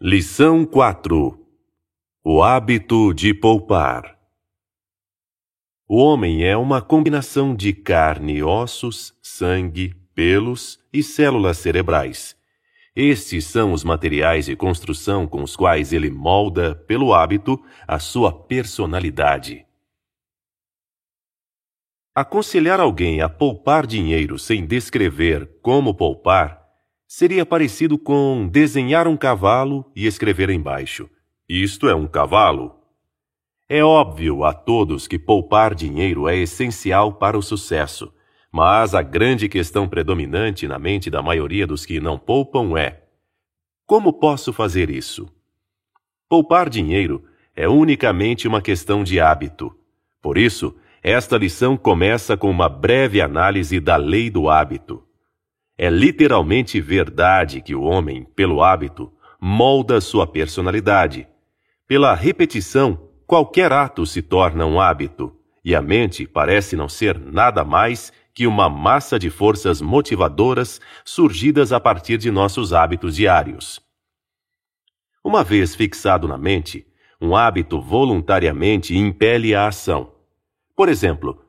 Lição 4 O hábito de poupar. O homem é uma combinação de carne, ossos, sangue, pelos e células cerebrais. Estes são os materiais de construção com os quais ele molda, pelo hábito, a sua personalidade. Aconselhar alguém a poupar dinheiro sem descrever como poupar seria parecido com desenhar um cavalo e escrever embaixo: Isto é um cavalo. É óbvio a todos que poupar dinheiro é essencial para o sucesso, mas a grande questão predominante na mente da maioria dos que não poupam é: como posso fazer isso? Poupar dinheiro é unicamente uma questão de hábito. Por isso, esta lição começa com uma breve análise da lei do hábito. É literalmente verdade que o homem, pelo hábito, molda sua personalidade. Pela repetição, qualquer ato se torna um hábito, e a mente parece não ser nada mais que uma massa de forças motivadoras surgidas a partir de nossos hábitos diários. Uma vez fixado na mente, um hábito voluntariamente impele a ação. Por exemplo,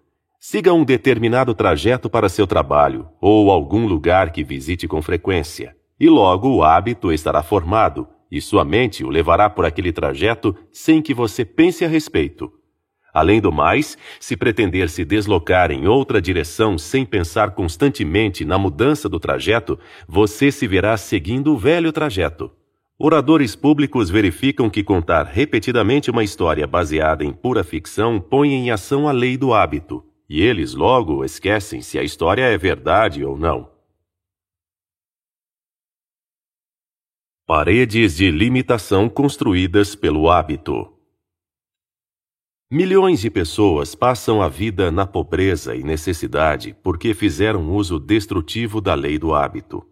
Siga um determinado trajeto para seu trabalho ou algum lugar que visite com frequência, e logo o hábito estará formado e sua mente o levará por aquele trajeto sem que você pense a respeito. Além do mais, se pretender se deslocar em outra direção sem pensar constantemente na mudança do trajeto, você se verá seguindo o velho trajeto. Oradores públicos verificam que contar repetidamente uma história baseada em pura ficção põe em ação a lei do hábito e eles logo esquecem se a história é verdade ou não. Paredes de limitação construídas pelo hábito. Milhões de pessoas passam a vida na pobreza e necessidade porque fizeram uso destrutivo da lei do hábito.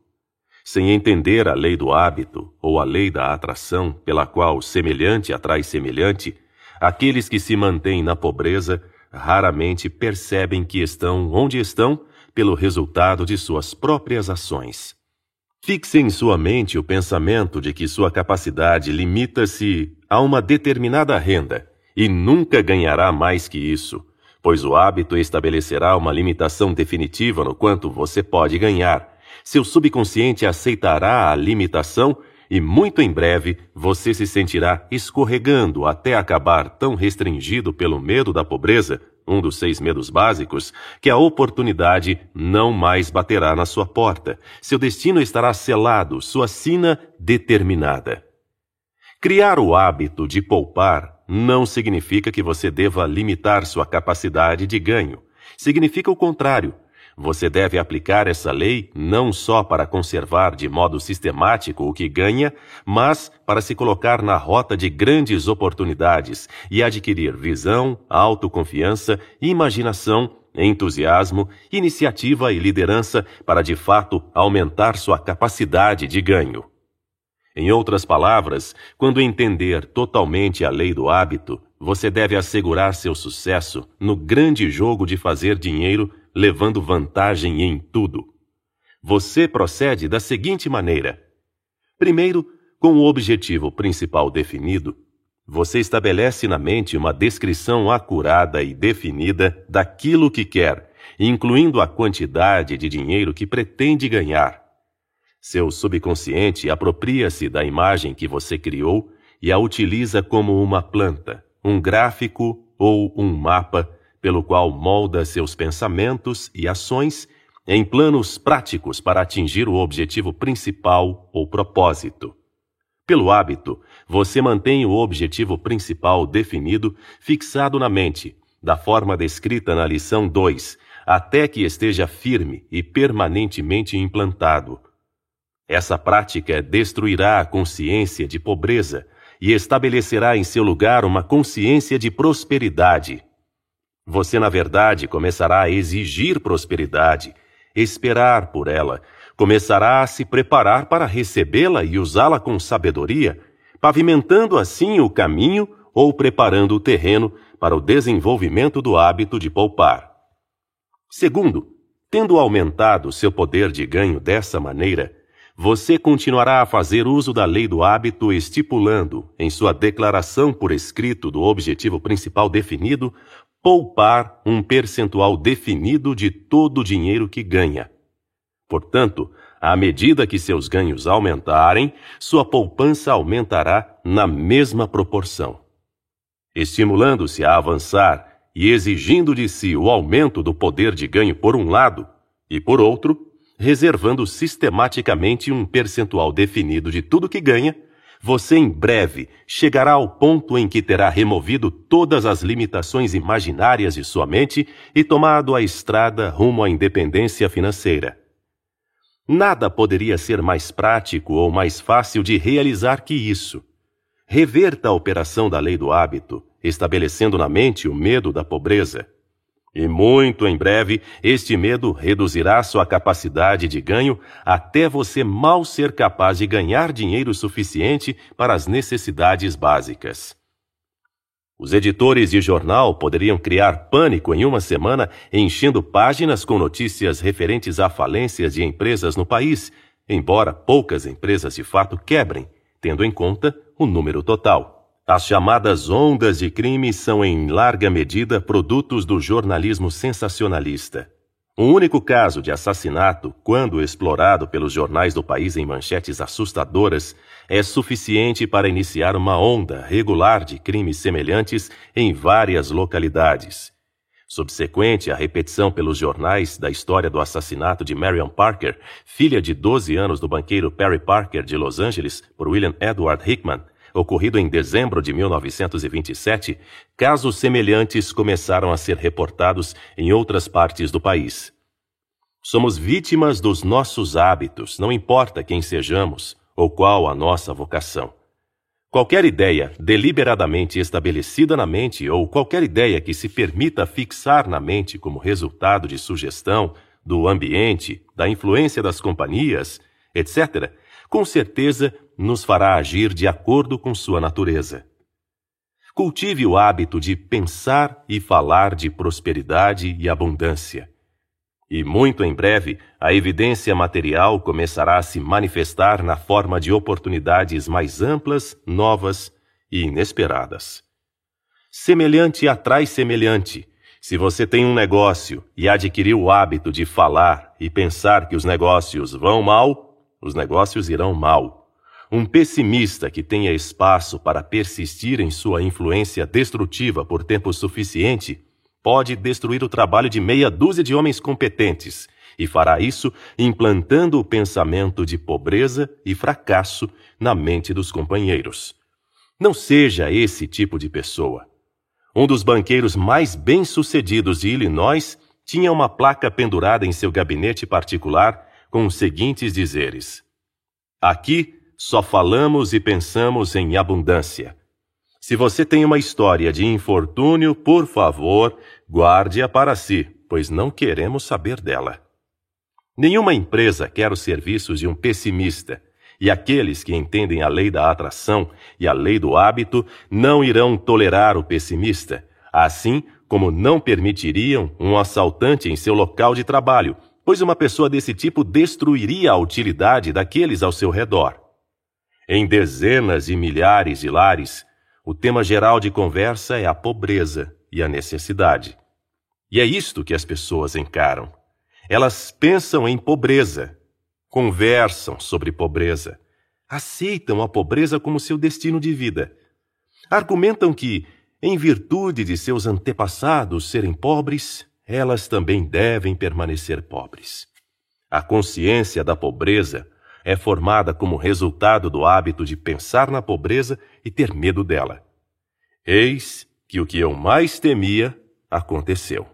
Sem entender a lei do hábito ou a lei da atração, pela qual semelhante atrai semelhante, aqueles que se mantêm na pobreza raramente percebem que estão onde estão pelo resultado de suas próprias ações. Fixe em sua mente o pensamento de que sua capacidade limita-se a uma determinada renda e nunca ganhará mais que isso, pois o hábito estabelecerá uma limitação definitiva no quanto você pode ganhar. Seu subconsciente aceitará a limitação e muito em breve você se sentirá escorregando até acabar tão restringido pelo medo da pobreza, um dos seis medos básicos, que a oportunidade não mais baterá na sua porta. Seu destino estará selado, sua sina determinada. Criar o hábito de poupar não significa que você deva limitar sua capacidade de ganho. Significa o contrário você deve aplicar essa lei não só para conservar de modo sistemático o que ganha, mas para se colocar na rota de grandes oportunidades e adquirir visão, autoconfiança, imaginação, entusiasmo, iniciativa e liderança para de fato aumentar sua capacidade de ganho. Em outras palavras, quando entender totalmente a lei do hábito, você deve assegurar seu sucesso no grande jogo de fazer dinheiro levando vantagem em tudo. Você procede da seguinte maneira: primeiro, com o objetivo principal definido, você estabelece na mente uma descrição acurada e definida daquilo que quer, incluindo a quantidade de dinheiro que pretende ganhar. Seu subconsciente apropria-se da imagem que você criou e a utiliza como uma planta, um gráfico ou um mapa pelo qual molda seus pensamentos e ações em planos práticos para atingir o objetivo principal ou propósito. Pelo hábito, você mantém o objetivo principal definido fixado na mente, da forma descrita na lição 2, até que esteja firme e permanentemente implantado. Essa prática destruirá a consciência de pobreza e estabelecerá em seu lugar uma consciência de prosperidade. Você, na verdade, começará a exigir prosperidade, esperar por ela, começará a se preparar para recebê-la e usá-la com sabedoria, pavimentando assim o caminho ou preparando o terreno para o desenvolvimento do hábito de poupar. Segundo, tendo aumentado seu poder de ganho dessa maneira, você continuará a fazer uso da lei do hábito, estipulando, em sua declaração por escrito do objetivo principal definido, poupar um percentual definido de todo o dinheiro que ganha. Portanto, à medida que seus ganhos aumentarem, sua poupança aumentará na mesma proporção. Estimulando-se a avançar e exigindo de si o aumento do poder de ganho por um lado, e por outro, reservando sistematicamente um percentual definido de tudo que ganha, você em breve chegará ao ponto em que terá removido todas as limitações imaginárias de sua mente e tomado a estrada rumo à independência financeira. Nada poderia ser mais prático ou mais fácil de realizar que isso. Reverta a operação da lei do hábito, estabelecendo na mente o medo da pobreza e muito em breve, este medo reduzirá sua capacidade de ganho até você mal ser capaz de ganhar dinheiro suficiente para as necessidades básicas. Os editores de jornal poderiam criar pânico em uma semana, enchendo páginas com notícias referentes a falências de empresas no país, embora poucas empresas de fato quebrem, tendo em conta o número total. As chamadas ondas de crime são, em larga medida, produtos do jornalismo sensacionalista. Um único caso de assassinato, quando explorado pelos jornais do país em manchetes assustadoras, é suficiente para iniciar uma onda regular de crimes semelhantes em várias localidades. Subsequente à repetição pelos jornais da história do assassinato de Marion Parker, filha de 12 anos do banqueiro Perry Parker de Los Angeles, por William Edward Hickman, ocorrido em dezembro de 1927, casos semelhantes começaram a ser reportados em outras partes do país. Somos vítimas dos nossos hábitos, não importa quem sejamos ou qual a nossa vocação. Qualquer ideia deliberadamente estabelecida na mente ou qualquer ideia que se permita fixar na mente como resultado de sugestão do ambiente, da influência das companhias, etc., com certeza nos fará agir de acordo com sua natureza. Cultive o hábito de pensar e falar de prosperidade e abundância. E muito em breve, a evidência material começará a se manifestar na forma de oportunidades mais amplas, novas e inesperadas. Semelhante atrai semelhante. Se você tem um negócio e adquiriu o hábito de falar e pensar que os negócios vão mal, os negócios irão mal. Um pessimista que tenha espaço para persistir em sua influência destrutiva por tempo suficiente pode destruir o trabalho de meia dúzia de homens competentes e fará isso implantando o pensamento de pobreza e fracasso na mente dos companheiros. Não seja esse tipo de pessoa. Um dos banqueiros mais bem-sucedidos de Illinois tinha uma placa pendurada em seu gabinete particular com os seguintes dizeres: Aqui só falamos e pensamos em abundância. Se você tem uma história de infortúnio, por favor, guarde-a para si, pois não queremos saber dela. Nenhuma empresa quer os serviços de um pessimista, e aqueles que entendem a lei da atração e a lei do hábito não irão tolerar o pessimista, assim como não permitiriam um assaltante em seu local de trabalho, pois uma pessoa desse tipo destruiria a utilidade daqueles ao seu redor. Em dezenas e milhares de lares, o tema geral de conversa é a pobreza e a necessidade. E é isto que as pessoas encaram. Elas pensam em pobreza, conversam sobre pobreza, aceitam a pobreza como seu destino de vida. Argumentam que, em virtude de seus antepassados serem pobres, elas também devem permanecer pobres. A consciência da pobreza é formada como resultado do hábito de pensar na pobreza e ter medo dela. Eis que o que eu mais temia aconteceu.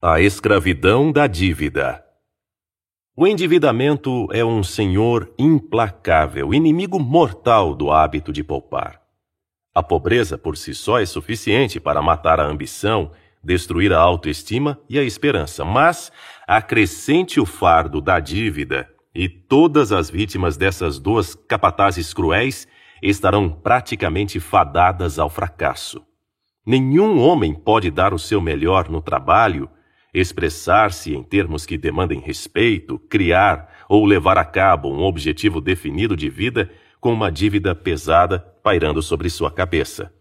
A escravidão da dívida. O endividamento é um senhor implacável, inimigo mortal do hábito de poupar. A pobreza por si só é suficiente para matar a ambição, destruir a autoestima e a esperança, mas acrescente o fardo da dívida e todas as vítimas dessas duas capatazes cruéis estarão praticamente fadadas ao fracasso. Nenhum homem pode dar o seu melhor no trabalho expressar-se em termos que demandem respeito, criar ou levar a cabo um objetivo definido de vida com uma dívida pesada pairando sobre sua cabeça.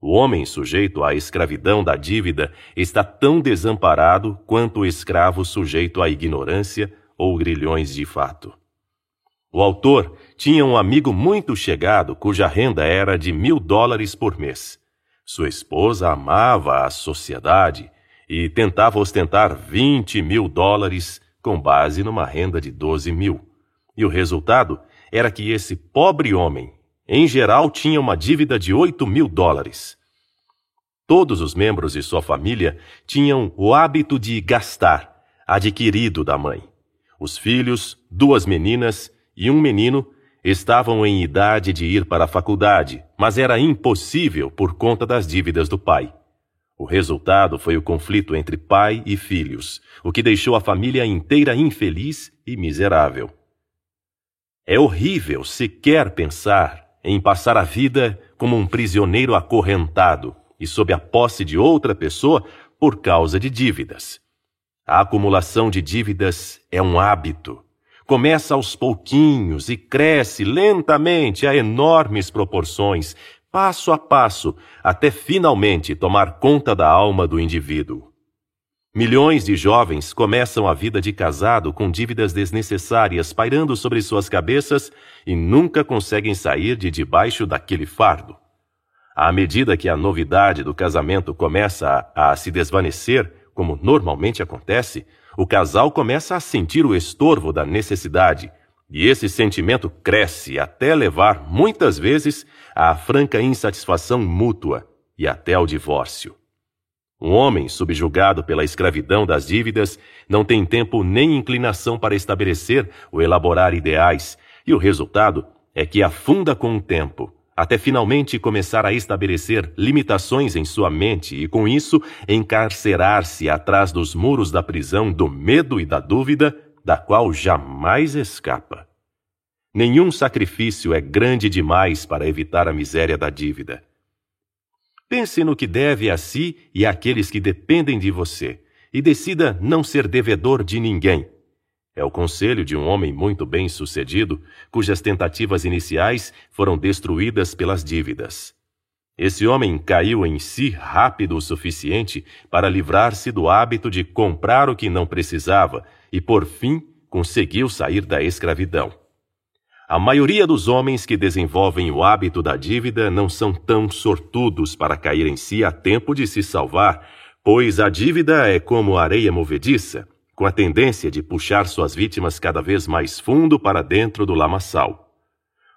O homem sujeito à escravidão da dívida está tão desamparado quanto o escravo sujeito à ignorância ou grilhões de fato. O autor tinha um amigo muito chegado cuja renda era de mil dólares por mês. Sua esposa amava a sociedade e tentava ostentar 20 mil dólares com base numa renda de 12 mil. E o resultado era que esse pobre homem em geral, tinha uma dívida de 8 mil dólares. Todos os membros de sua família tinham o hábito de gastar, adquirido da mãe. Os filhos, duas meninas e um menino estavam em idade de ir para a faculdade, mas era impossível por conta das dívidas do pai. O resultado foi o conflito entre pai e filhos, o que deixou a família inteira infeliz e miserável. É horrível sequer pensar em passar a vida como um prisioneiro acorrentado e sob a posse de outra pessoa por causa de dívidas. A acumulação de dívidas é um hábito. Começa aos pouquinhos e cresce lentamente a enormes proporções, passo a passo, até finalmente tomar conta da alma do indivíduo. Milhões de jovens começam a vida de casado com dívidas desnecessárias pairando sobre suas cabeças e nunca conseguem sair de debaixo daquele fardo. À medida que a novidade do casamento começa a, a se desvanecer, como normalmente acontece, o casal começa a sentir o estorvo da necessidade, e esse sentimento cresce até levar, muitas vezes, à franca insatisfação mútua e até ao divórcio. Um homem subjugado pela escravidão das dívidas não tem tempo nem inclinação para estabelecer ou elaborar ideais, e o resultado é que afunda com o tempo, até finalmente começar a estabelecer limitações em sua mente e, com isso, encarcerar-se atrás dos muros da prisão do medo e da dúvida, da qual jamais escapa. Nenhum sacrifício é grande demais para evitar a miséria da dívida. Pense no que deve a si e àqueles que dependem de você, e decida não ser devedor de ninguém. É o conselho de um homem muito bem sucedido, cujas tentativas iniciais foram destruídas pelas dívidas. Esse homem caiu em si rápido o suficiente para livrar-se do hábito de comprar o que não precisava e, por fim, conseguiu sair da escravidão. A maioria dos homens que desenvolvem o hábito da dívida não são tão sortudos para cair em si a tempo de se salvar, pois a dívida é como areia movediça, com a tendência de puxar suas vítimas cada vez mais fundo para dentro do lamaçal.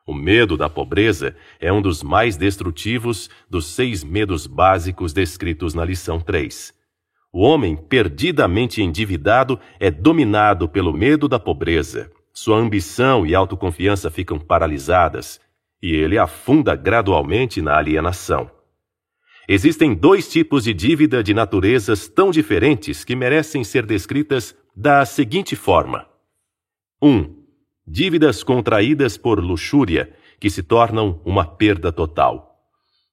O medo da pobreza é um dos mais destrutivos dos seis medos básicos descritos na lição 3. O homem perdidamente endividado é dominado pelo medo da pobreza sua ambição e autoconfiança ficam paralisadas e ele afunda gradualmente na alienação. Existem dois tipos de dívida de naturezas tão diferentes que merecem ser descritas da seguinte forma: 1. Um, dívidas contraídas por luxúria, que se tornam uma perda total.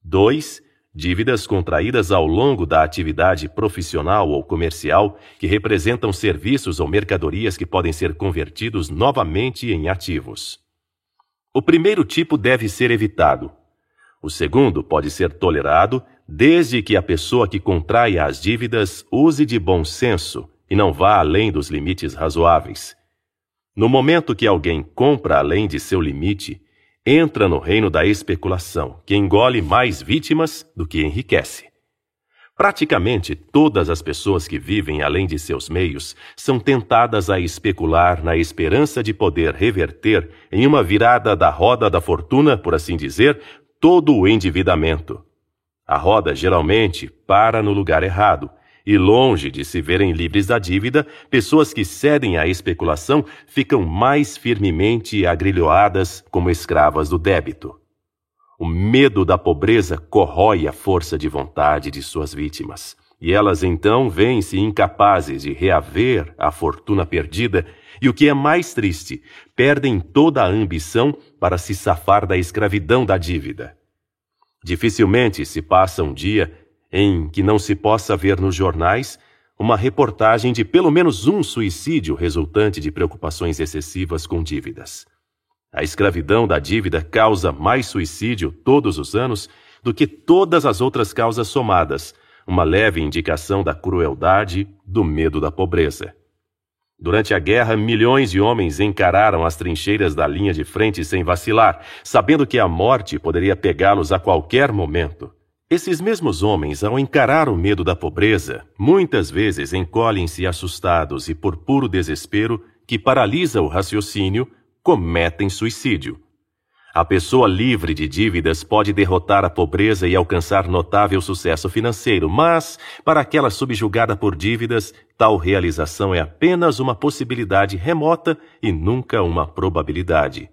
2 dívidas contraídas ao longo da atividade profissional ou comercial que representam serviços ou mercadorias que podem ser convertidos novamente em ativos. O primeiro tipo deve ser evitado. O segundo pode ser tolerado desde que a pessoa que contrai as dívidas use de bom senso e não vá além dos limites razoáveis. No momento que alguém compra além de seu limite, entra no reino da especulação, que engole mais vítimas do que enriquece. Praticamente todas as pessoas que vivem além de seus meios são tentadas a especular na esperança de poder reverter, em uma virada da roda da fortuna, por assim dizer, todo o endividamento. A roda geralmente para no lugar errado e longe de se verem livres da dívida, pessoas que cedem à especulação ficam mais firmemente agrilhoadas como escravas do débito. O medo da pobreza corrói a força de vontade de suas vítimas, e elas então veem-se incapazes de reaver a fortuna perdida, e o que é mais triste, perdem toda a ambição para se safar da escravidão da dívida. Dificilmente se passa um dia em que não se possa ver nos jornais uma reportagem de pelo menos um suicídio resultante de preocupações excessivas com dívidas. A escravidão da dívida causa mais suicídio todos os anos do que todas as outras causas somadas, uma leve indicação da crueldade, do medo da pobreza. Durante a guerra, milhões de homens encararam as trincheiras da linha de frente sem vacilar, sabendo que a morte poderia pegá-los a qualquer momento. Esses mesmos homens, ao encarar o medo da pobreza, muitas vezes encolhem-se assustados e, por puro desespero, que paralisa o raciocínio, cometem suicídio. A pessoa livre de dívidas pode derrotar a pobreza e alcançar notável sucesso financeiro, mas, para aquela subjugada por dívidas, tal realização é apenas uma possibilidade remota e nunca uma probabilidade.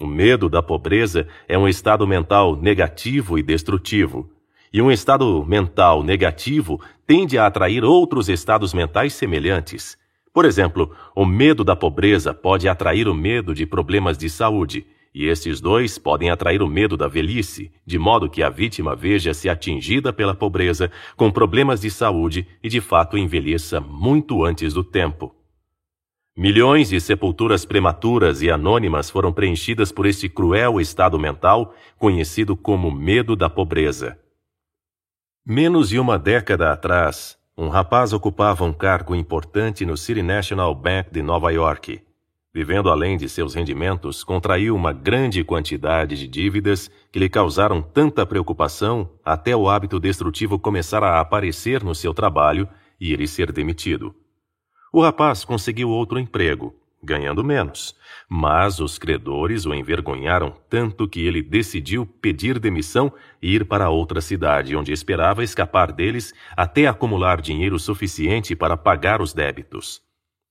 O medo da pobreza é um estado mental negativo e destrutivo. E um estado mental negativo tende a atrair outros estados mentais semelhantes. Por exemplo, o medo da pobreza pode atrair o medo de problemas de saúde e estes dois podem atrair o medo da velhice, de modo que a vítima veja-se atingida pela pobreza, com problemas de saúde e de fato envelheça muito antes do tempo. Milhões de sepulturas prematuras e anônimas foram preenchidas por este cruel estado mental, conhecido como medo da pobreza. Menos de uma década atrás, um rapaz ocupava um cargo importante no City National Bank de Nova York vivendo além de seus rendimentos, contraiu uma grande quantidade de dívidas que lhe causaram tanta preocupação até o hábito destrutivo começar a aparecer no seu trabalho e ele ser demitido. O rapaz conseguiu outro emprego, ganhando menos, mas os credores o envergonharam tanto que ele decidiu pedir demissão e ir para outra cidade, onde esperava escapar deles até acumular dinheiro suficiente para pagar os débitos.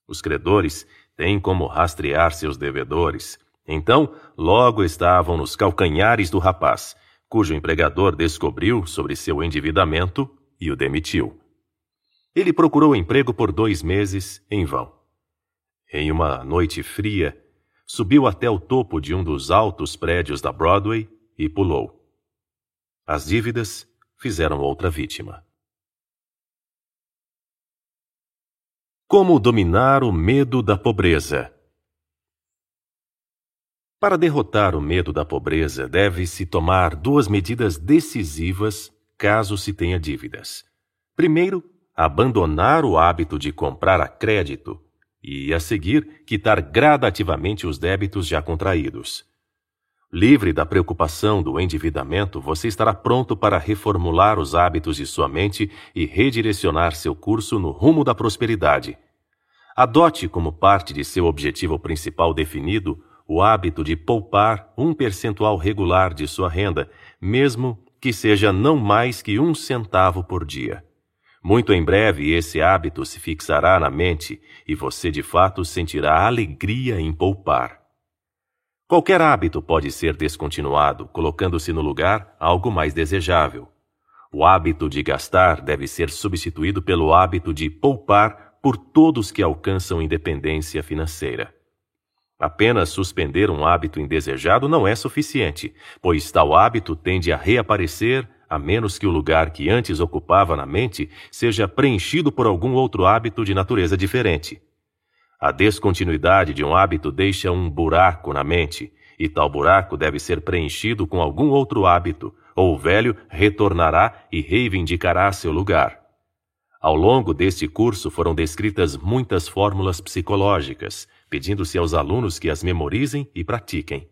Os credores tem como rastrear seus devedores. Então, logo estavam nos calcanhares do rapaz, cujo empregador descobriu sobre seu endividamento e o demitiu. Ele procurou emprego por dois meses em vão. Em uma noite fria, subiu até o topo de um dos altos prédios da Broadway e pulou. As dívidas fizeram outra vítima. Como dominar o medo da pobreza? Para derrotar o medo da pobreza, deve-se tomar duas medidas decisivas caso se tenha dívidas. Primeiro, abandonar o hábito de comprar a crédito e, a seguir, quitar gradativamente os débitos já contraídos. Livre da preocupação do endividamento, você estará pronto para reformular os hábitos de sua mente e redirecionar seu curso no rumo da prosperidade. Adote como parte de seu objetivo principal definido o hábito de poupar um percentual regular de sua renda, mesmo que seja não mais que um centavo por dia. Muito em breve esse hábito se fixará na mente e você de fato sentirá alegria em poupar. Qualquer hábito pode ser descontinuado, colocando-se no lugar algo mais desejável. O hábito de gastar deve ser substituído pelo hábito de poupar por todos que alcançam independência financeira. Apenas suspender um hábito indesejado não é suficiente, pois tal hábito tende a reaparecer a menos que o lugar que antes ocupava na mente seja preenchido por algum outro hábito de natureza diferente. A descontinuidade de um hábito deixa um buraco na mente, e tal buraco deve ser preenchido com algum outro hábito, ou o velho retornará e reivindicará seu lugar. Ao longo deste curso foram descritas muitas fórmulas psicológicas, pedindo-se aos alunos que as memorizem e pratiquem.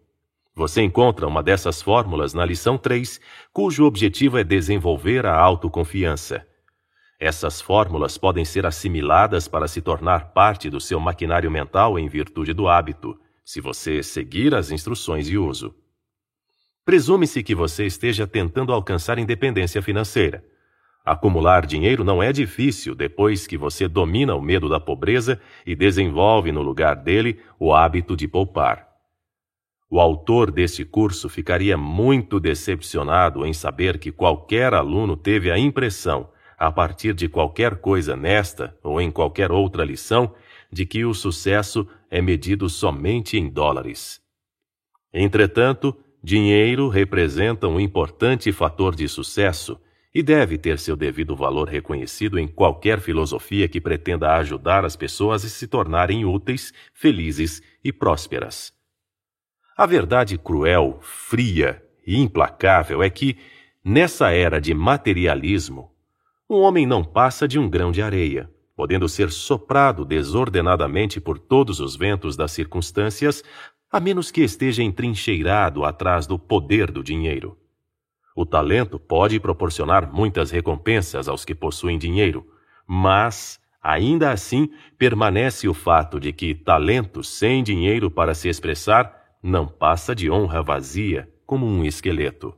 Você encontra uma dessas fórmulas na lição 3, cujo objetivo é desenvolver a autoconfiança. Essas fórmulas podem ser assimiladas para se tornar parte do seu maquinário mental em virtude do hábito, se você seguir as instruções de uso. Presume-se que você esteja tentando alcançar independência financeira. Acumular dinheiro não é difícil depois que você domina o medo da pobreza e desenvolve no lugar dele o hábito de poupar. O autor deste curso ficaria muito decepcionado em saber que qualquer aluno teve a impressão a partir de qualquer coisa nesta ou em qualquer outra lição, de que o sucesso é medido somente em dólares. Entretanto, dinheiro representa um importante fator de sucesso, e deve ter seu devido valor reconhecido em qualquer filosofia que pretenda ajudar as pessoas a se tornarem úteis, felizes e prósperas. A verdade cruel, fria e implacável é que, nessa era de materialismo, um homem não passa de um grão de areia, podendo ser soprado desordenadamente por todos os ventos das circunstâncias, a menos que esteja entrincheirado atrás do poder do dinheiro. O talento pode proporcionar muitas recompensas aos que possuem dinheiro, mas, ainda assim, permanece o fato de que talento sem dinheiro para se expressar não passa de honra vazia, como um esqueleto.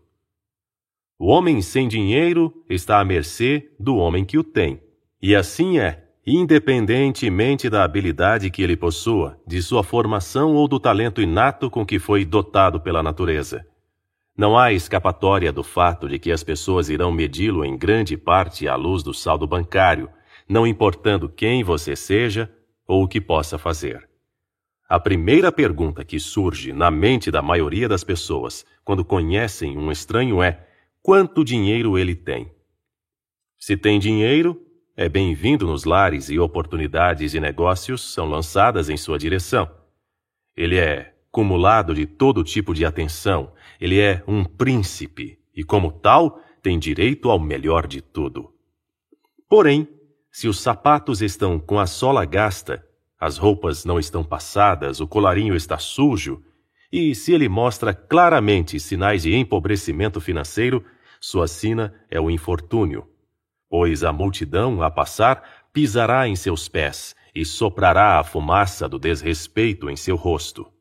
O homem sem dinheiro está à mercê do homem que o tem, e assim é, independentemente da habilidade que ele possua, de sua formação ou do talento inato com que foi dotado pela natureza. Não há escapatória do fato de que as pessoas irão medi-lo em grande parte à luz do saldo bancário, não importando quem você seja ou o que possa fazer. A primeira pergunta que surge na mente da maioria das pessoas quando conhecem um estranho é: quanto dinheiro ele tem? Se tem dinheiro, é bem-vindo nos lares e oportunidades de negócios são lançadas em sua direção. Ele é cumulado de todo tipo de atenção, ele é um príncipe e, como tal, tem direito ao melhor de tudo. Porém, se os sapatos estão com a sola gasta, as roupas não estão passadas, o colarinho está sujo, e se ele mostra claramente sinais de empobrecimento financeiro, sua sina é o infortúnio. Pois a multidão, a passar, pisará em seus pés e soprará a fumaça do desrespeito em seu rosto.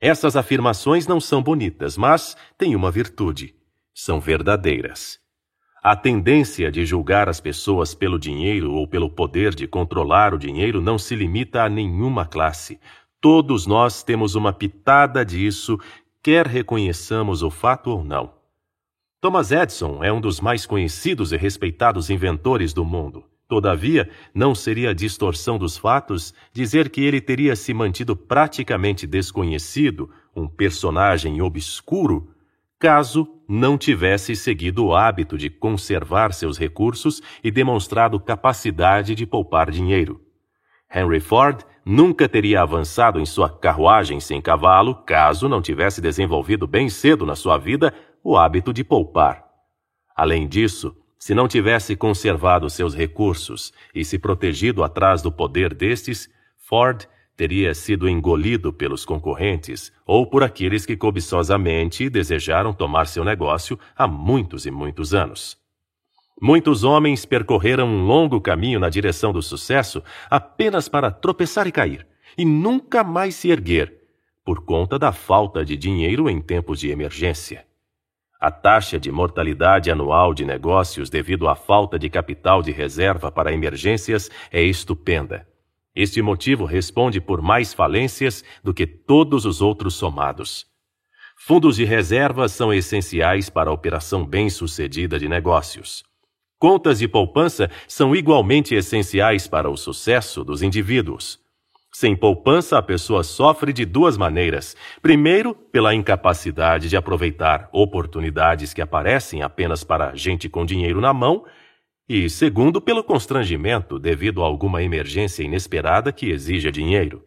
Essas afirmações não são bonitas, mas têm uma virtude: são verdadeiras. A tendência de julgar as pessoas pelo dinheiro ou pelo poder de controlar o dinheiro não se limita a nenhuma classe. Todos nós temos uma pitada disso, quer reconheçamos o fato ou não. Thomas Edison é um dos mais conhecidos e respeitados inventores do mundo. Todavia, não seria distorção dos fatos dizer que ele teria se mantido praticamente desconhecido, um personagem obscuro, caso não tivesse seguido o hábito de conservar seus recursos e demonstrado capacidade de poupar dinheiro. Henry Ford nunca teria avançado em sua carruagem sem cavalo caso não tivesse desenvolvido bem cedo na sua vida o hábito de poupar. Além disso, se não tivesse conservado seus recursos e se protegido atrás do poder destes, Ford teria sido engolido pelos concorrentes ou por aqueles que cobiçosamente desejaram tomar seu negócio há muitos e muitos anos. Muitos homens percorreram um longo caminho na direção do sucesso apenas para tropeçar e cair, e nunca mais se erguer, por conta da falta de dinheiro em tempos de emergência. A taxa de mortalidade anual de negócios devido à falta de capital de reserva para emergências é estupenda. Este motivo responde por mais falências do que todos os outros somados. Fundos de reserva são essenciais para a operação bem-sucedida de negócios. Contas de poupança são igualmente essenciais para o sucesso dos indivíduos. Sem poupança, a pessoa sofre de duas maneiras. Primeiro, pela incapacidade de aproveitar oportunidades que aparecem apenas para gente com dinheiro na mão. E segundo, pelo constrangimento devido a alguma emergência inesperada que exija dinheiro.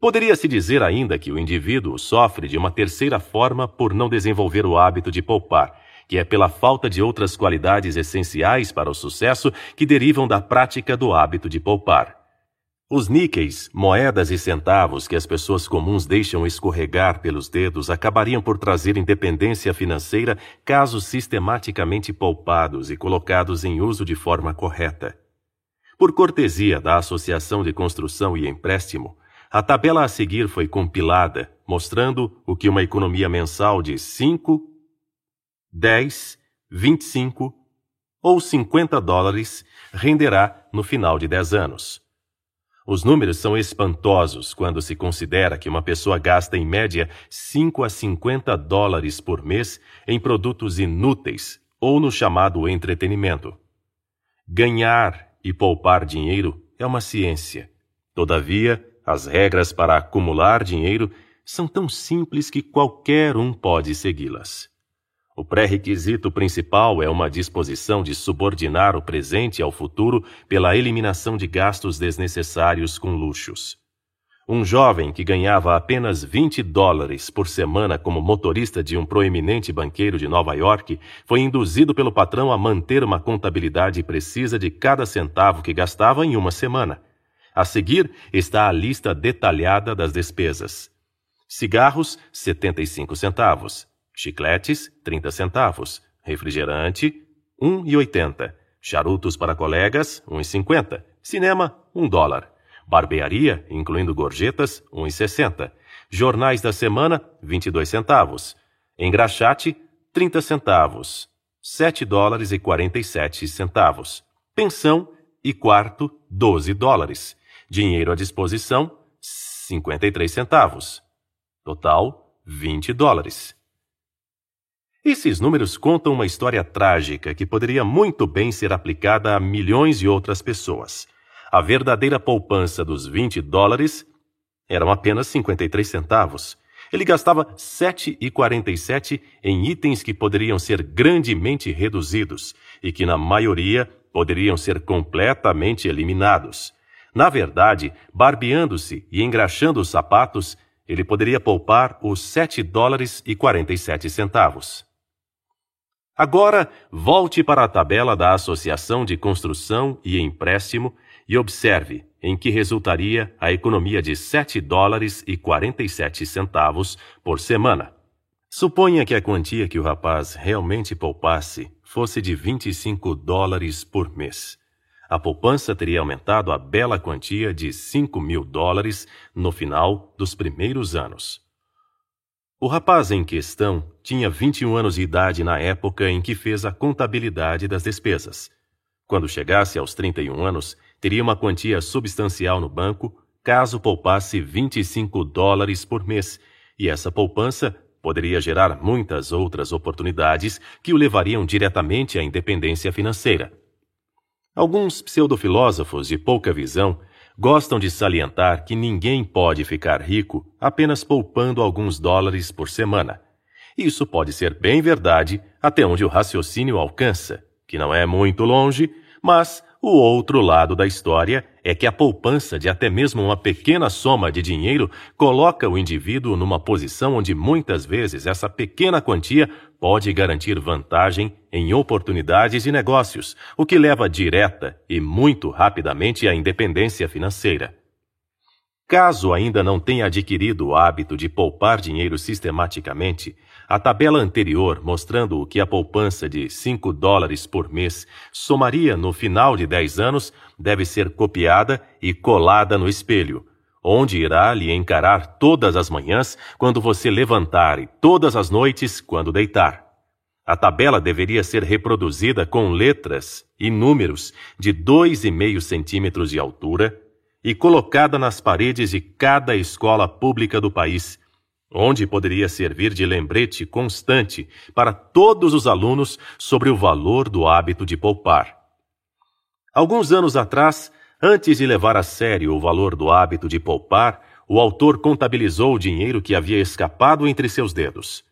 Poderia-se dizer ainda que o indivíduo sofre de uma terceira forma por não desenvolver o hábito de poupar, que é pela falta de outras qualidades essenciais para o sucesso que derivam da prática do hábito de poupar. Os níqueis, moedas e centavos que as pessoas comuns deixam escorregar pelos dedos acabariam por trazer independência financeira caso sistematicamente poupados e colocados em uso de forma correta. Por cortesia da Associação de Construção e Empréstimo, a tabela a seguir foi compilada, mostrando o que uma economia mensal de 5, 10, 25 ou 50 dólares renderá no final de 10 anos. Os números são espantosos quando se considera que uma pessoa gasta em média 5 a 50 dólares por mês em produtos inúteis ou no chamado entretenimento. Ganhar e poupar dinheiro é uma ciência. Todavia, as regras para acumular dinheiro são tão simples que qualquer um pode segui-las. O pré-requisito principal é uma disposição de subordinar o presente ao futuro pela eliminação de gastos desnecessários com luxos. Um jovem que ganhava apenas 20 dólares por semana como motorista de um proeminente banqueiro de Nova York foi induzido pelo patrão a manter uma contabilidade precisa de cada centavo que gastava em uma semana. A seguir está a lista detalhada das despesas. Cigarros, 75 centavos. Chicletes, 30 centavos. Refrigerante, 1,80. Charutos para colegas, 1,50. Cinema, 1 dólar. Barbearia, incluindo gorjetas, 1,60. Jornais da semana, 22 centavos. Engraxate, 30 centavos. 7 dólares e 47 centavos. Pensão e quarto, 12 dólares. Dinheiro à disposição, 53 centavos. Total, 20 dólares. Esses números contam uma história trágica que poderia muito bem ser aplicada a milhões de outras pessoas. A verdadeira poupança dos 20 dólares eram apenas 53 centavos. Ele gastava 7,47 em itens que poderiam ser grandemente reduzidos e que, na maioria, poderiam ser completamente eliminados. Na verdade, barbeando-se e engraxando os sapatos, ele poderia poupar os 7 dólares e 47 centavos. Agora, volte para a tabela da Associação de Construção e Empréstimo e observe em que resultaria a economia de 7 dólares e 47 centavos por semana. Suponha que a quantia que o rapaz realmente poupasse fosse de 25 dólares por mês. A poupança teria aumentado a bela quantia de 5 mil dólares no final dos primeiros anos. O rapaz em questão tinha 21 anos de idade na época em que fez a contabilidade das despesas. Quando chegasse aos 31 anos, teria uma quantia substancial no banco caso poupasse 25 dólares por mês, e essa poupança poderia gerar muitas outras oportunidades que o levariam diretamente à independência financeira. Alguns pseudofilósofos de pouca visão gostam de salientar que ninguém pode ficar rico apenas poupando alguns dólares por semana. Isso pode ser bem verdade até onde o raciocínio alcança, que não é muito longe, mas o outro lado da história é que a poupança de até mesmo uma pequena soma de dinheiro coloca o indivíduo numa posição onde muitas vezes essa pequena quantia pode garantir vantagem em oportunidades de negócios, o que leva direta e muito rapidamente à independência financeira. Caso ainda não tenha adquirido o hábito de poupar dinheiro sistematicamente, a tabela anterior, mostrando o que a poupança de 5 dólares por mês somaria no final de 10 anos, deve ser copiada e colada no espelho, onde irá lhe encarar todas as manhãs quando você levantar e todas as noites quando deitar. A tabela deveria ser reproduzida com letras e números de 2,5 centímetros de altura e colocada nas paredes de cada escola pública do país, onde poderia servir de lembrete constante para todos os alunos sobre o valor do hábito de poupar. Alguns anos atrás, antes de levar a sério o valor do hábito de poupar, o autor contabilizou o dinheiro que havia escapado entre seus dedos.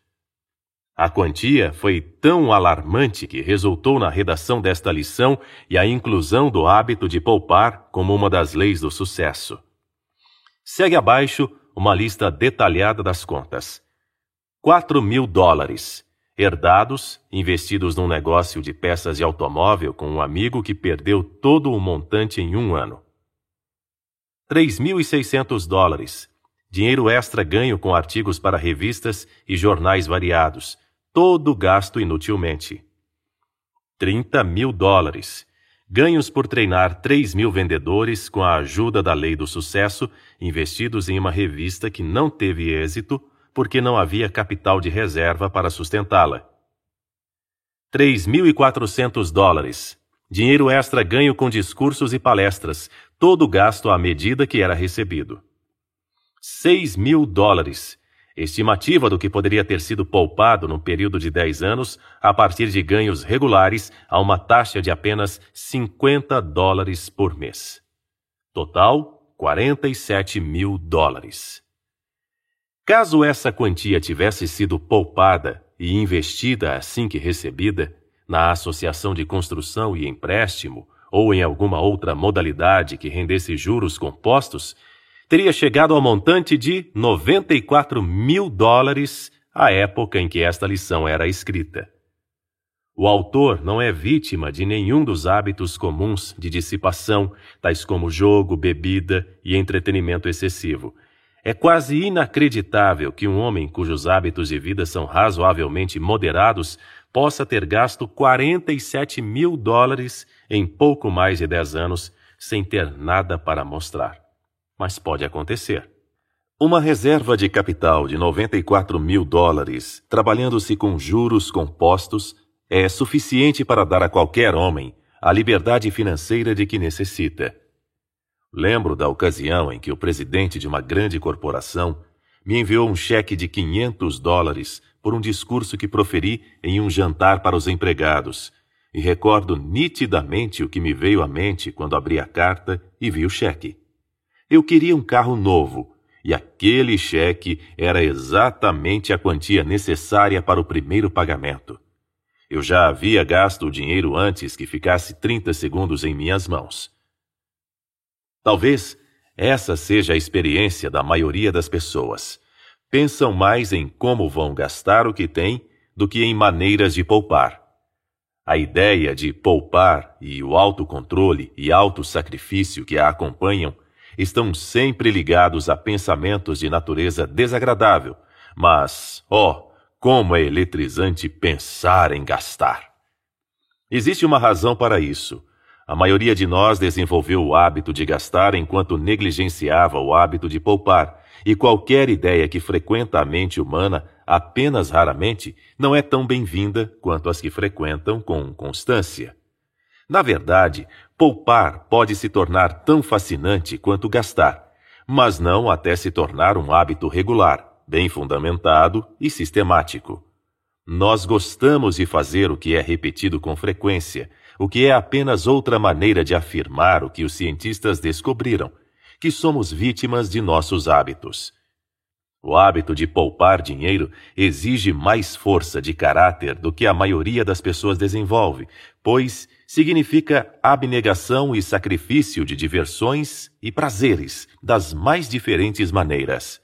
A quantia foi tão alarmante que resultou na redação desta lição e a inclusão do hábito de poupar como uma das leis do sucesso. Segue abaixo uma lista detalhada das contas. 4 mil dólares, herdados, investidos num negócio de peças de automóvel com um amigo que perdeu todo o montante em um ano. 3.600 dólares, dinheiro extra ganho com artigos para revistas e jornais variados, todo gasto inutilmente. 30 mil dólares, ganhos por treinar 3 mil vendedores com a ajuda da lei do sucesso, investidos em uma revista que não teve êxito porque não havia capital de reserva para sustentá-la. 3.400 dólares. Dinheiro extra ganho com discursos e palestras, todo gasto à medida que era recebido. 6 mil dólares estimativa do que poderia ter sido poupado no período de 10 anos a partir de ganhos regulares a uma taxa de apenas 50 dólares por mês. Total, 47 mil dólares. Caso essa quantia tivesse sido poupada e investida assim que recebida, na associação de construção e empréstimo, ou em alguma outra modalidade que rendesse juros compostos, teria chegado ao montante de 94 mil dólares à época em que esta lição era escrita. O autor não é vítima de nenhum dos hábitos comuns de dissipação, tais como jogo, bebida e entretenimento excessivo. É quase inacreditável que um homem cujos hábitos de vida são razoavelmente moderados possa ter gasto 47 mil dólares em pouco mais de 10 anos sem ter nada para mostrar. Mas pode acontecer. Uma reserva de capital de 94 mil dólares, trabalhando-se com juros compostos, é suficiente para dar a qualquer homem a liberdade financeira de que necessita. Lembro da ocasião em que o presidente de uma grande corporação me enviou um cheque de 500 dólares por um discurso que proferi em um jantar para os empregados, e recordo nitidamente o que me veio à mente quando abri a carta e vi o cheque. Eu queria um carro novo, e aquele cheque era exatamente a quantia necessária para o primeiro pagamento. Eu já havia gasto o dinheiro antes que ficasse 30 segundos em minhas mãos. Talvez essa seja a experiência da maioria das pessoas. Pensam mais em como vão gastar o que têm do que em maneiras de poupar. A ideia de poupar e o autocontrole e autossacrifício que a acompanham estão sempre ligados a pensamentos de natureza desagradável, mas, ó, oh, como é eletrizante pensar em gastar! Existe uma razão para isso. A maioria de nós desenvolveu o hábito de gastar enquanto negligenciava o hábito de poupar, e qualquer ideia que frequenta a mente humana apenas raramente não é tão bem-vinda quanto as que frequentam com constância. Na verdade, poupar pode se tornar tão fascinante quanto gastar, mas não até se tornar um hábito regular bem fundamentado e sistemático. Nós gostamos de fazer o que é repetido com frequência, o que é apenas outra maneira de afirmar o que os cientistas descobriram, que somos vítimas de nossos hábitos. O hábito de poupar dinheiro exige mais força de caráter do que a maioria das pessoas desenvolve, pois significa abnegação e sacrifício de diversões e prazeres das mais diferentes maneiras.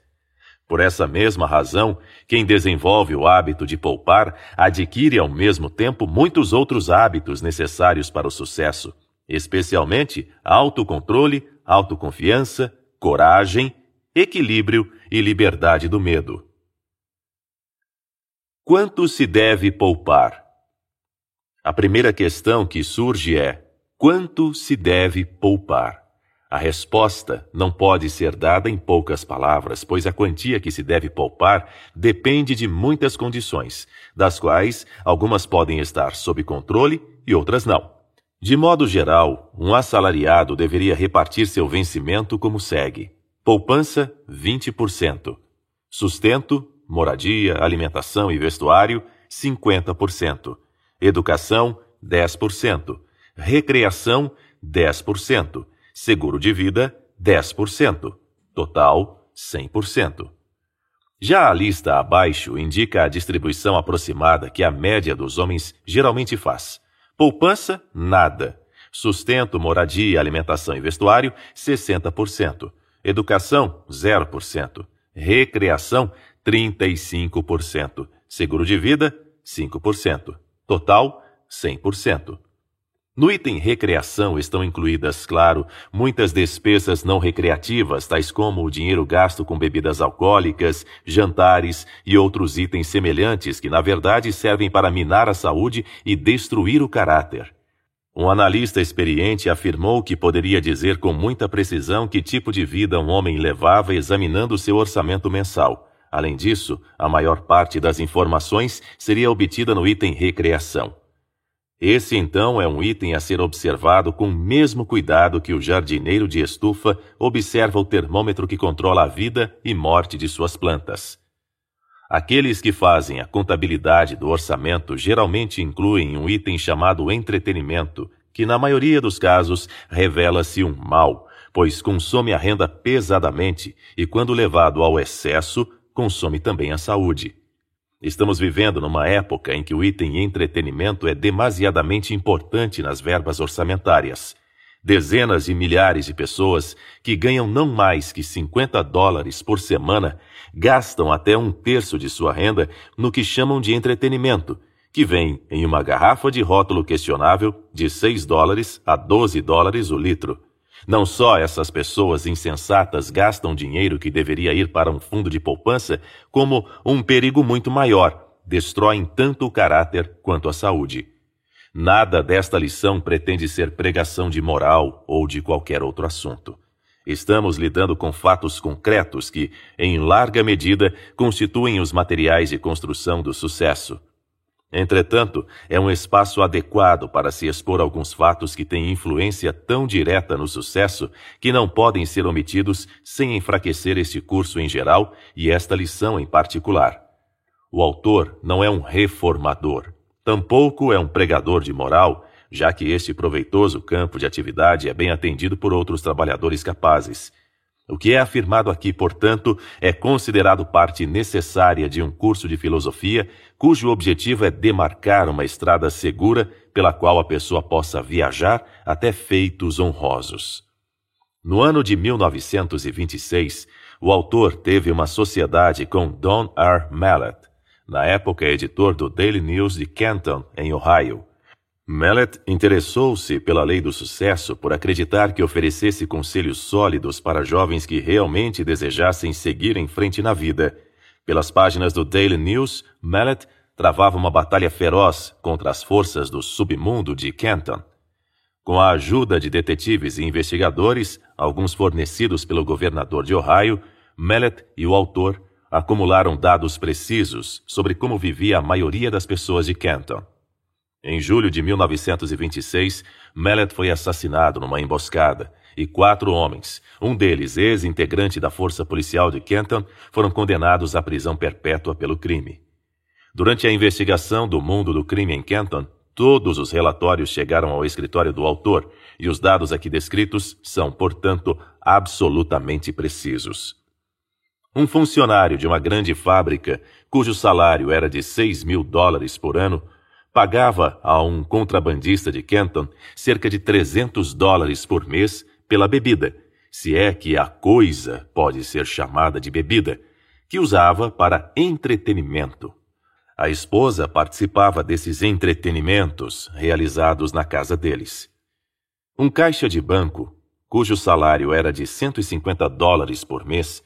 Por essa mesma razão, quem desenvolve o hábito de poupar adquire ao mesmo tempo muitos outros hábitos necessários para o sucesso, especialmente autocontrole, autoconfiança, coragem, equilíbrio e liberdade do medo. Quanto se deve poupar? A primeira questão que surge é: quanto se deve poupar? A resposta não pode ser dada em poucas palavras, pois a quantia que se deve poupar depende de muitas condições, das quais algumas podem estar sob controle e outras não. De modo geral, um assalariado deveria repartir seu vencimento como segue: poupança 20%, sustento, moradia, alimentação e vestuário 50%, educação 10%, recreação 10%, seguro de vida, 10%, total, 100%. Já a lista abaixo indica a distribuição aproximada que a média dos homens geralmente faz. Poupança, nada. Sustento, moradia, alimentação e vestuário, 60%. Educação, 0%. Recreação, 35%. Seguro de vida, 5%. Total, 100%. No item recreação estão incluídas, claro, muitas despesas não recreativas, tais como o dinheiro gasto com bebidas alcoólicas, jantares e outros itens semelhantes que, na verdade, servem para minar a saúde e destruir o caráter. Um analista experiente afirmou que poderia dizer com muita precisão que tipo de vida um homem levava examinando seu orçamento mensal. Além disso, a maior parte das informações seria obtida no item recreação. Esse então é um item a ser observado com o mesmo cuidado que o jardineiro de estufa observa o termômetro que controla a vida e morte de suas plantas. Aqueles que fazem a contabilidade do orçamento geralmente incluem um item chamado entretenimento, que na maioria dos casos revela-se um mal, pois consome a renda pesadamente e, quando levado ao excesso, consome também a saúde. Estamos vivendo numa época em que o item entretenimento é demasiadamente importante nas verbas orçamentárias. Dezenas de milhares de pessoas que ganham não mais que 50 dólares por semana gastam até um terço de sua renda no que chamam de entretenimento, que vem em uma garrafa de rótulo questionável de 6 dólares a 12 dólares o litro. Não só essas pessoas insensatas gastam dinheiro que deveria ir para um fundo de poupança, como um perigo muito maior, destroem tanto o caráter quanto a saúde. Nada desta lição pretende ser pregação de moral ou de qualquer outro assunto. Estamos lidando com fatos concretos que, em larga medida, constituem os materiais de construção do sucesso. Entretanto, é um espaço adequado para se expor alguns fatos que têm influência tão direta no sucesso que não podem ser omitidos sem enfraquecer este curso em geral e esta lição em particular. O autor não é um reformador, tampouco é um pregador de moral, já que este proveitoso campo de atividade é bem atendido por outros trabalhadores capazes. O que é afirmado aqui, portanto, é considerado parte necessária de um curso de filosofia cujo objetivo é demarcar uma estrada segura pela qual a pessoa possa viajar até feitos honrosos. No ano de 1926, o autor teve uma sociedade com Don R. Mallet, na época editor do Daily News de Canton, em Ohio. Mallet interessou-se pela lei do sucesso por acreditar que oferecesse conselhos sólidos para jovens que realmente desejassem seguir em frente na vida. Pelas páginas do Daily News, Mallet travava uma batalha feroz contra as forças do submundo de Canton. Com a ajuda de detetives e investigadores, alguns fornecidos pelo governador de Ohio, Mallet e o autor acumularam dados precisos sobre como vivia a maioria das pessoas de Canton. Em julho de 1926, Mallet foi assassinado numa emboscada e quatro homens, um deles ex-integrante da força policial de Kenton, foram condenados à prisão perpétua pelo crime. Durante a investigação do mundo do crime em Kenton, todos os relatórios chegaram ao escritório do autor e os dados aqui descritos são, portanto, absolutamente precisos. Um funcionário de uma grande fábrica, cujo salário era de 6 mil dólares por ano, pagava a um contrabandista de Kenton cerca de 300 dólares por mês pela bebida, se é que a coisa pode ser chamada de bebida, que usava para entretenimento. A esposa participava desses entretenimentos realizados na casa deles. Um caixa de banco, cujo salário era de 150 dólares por mês,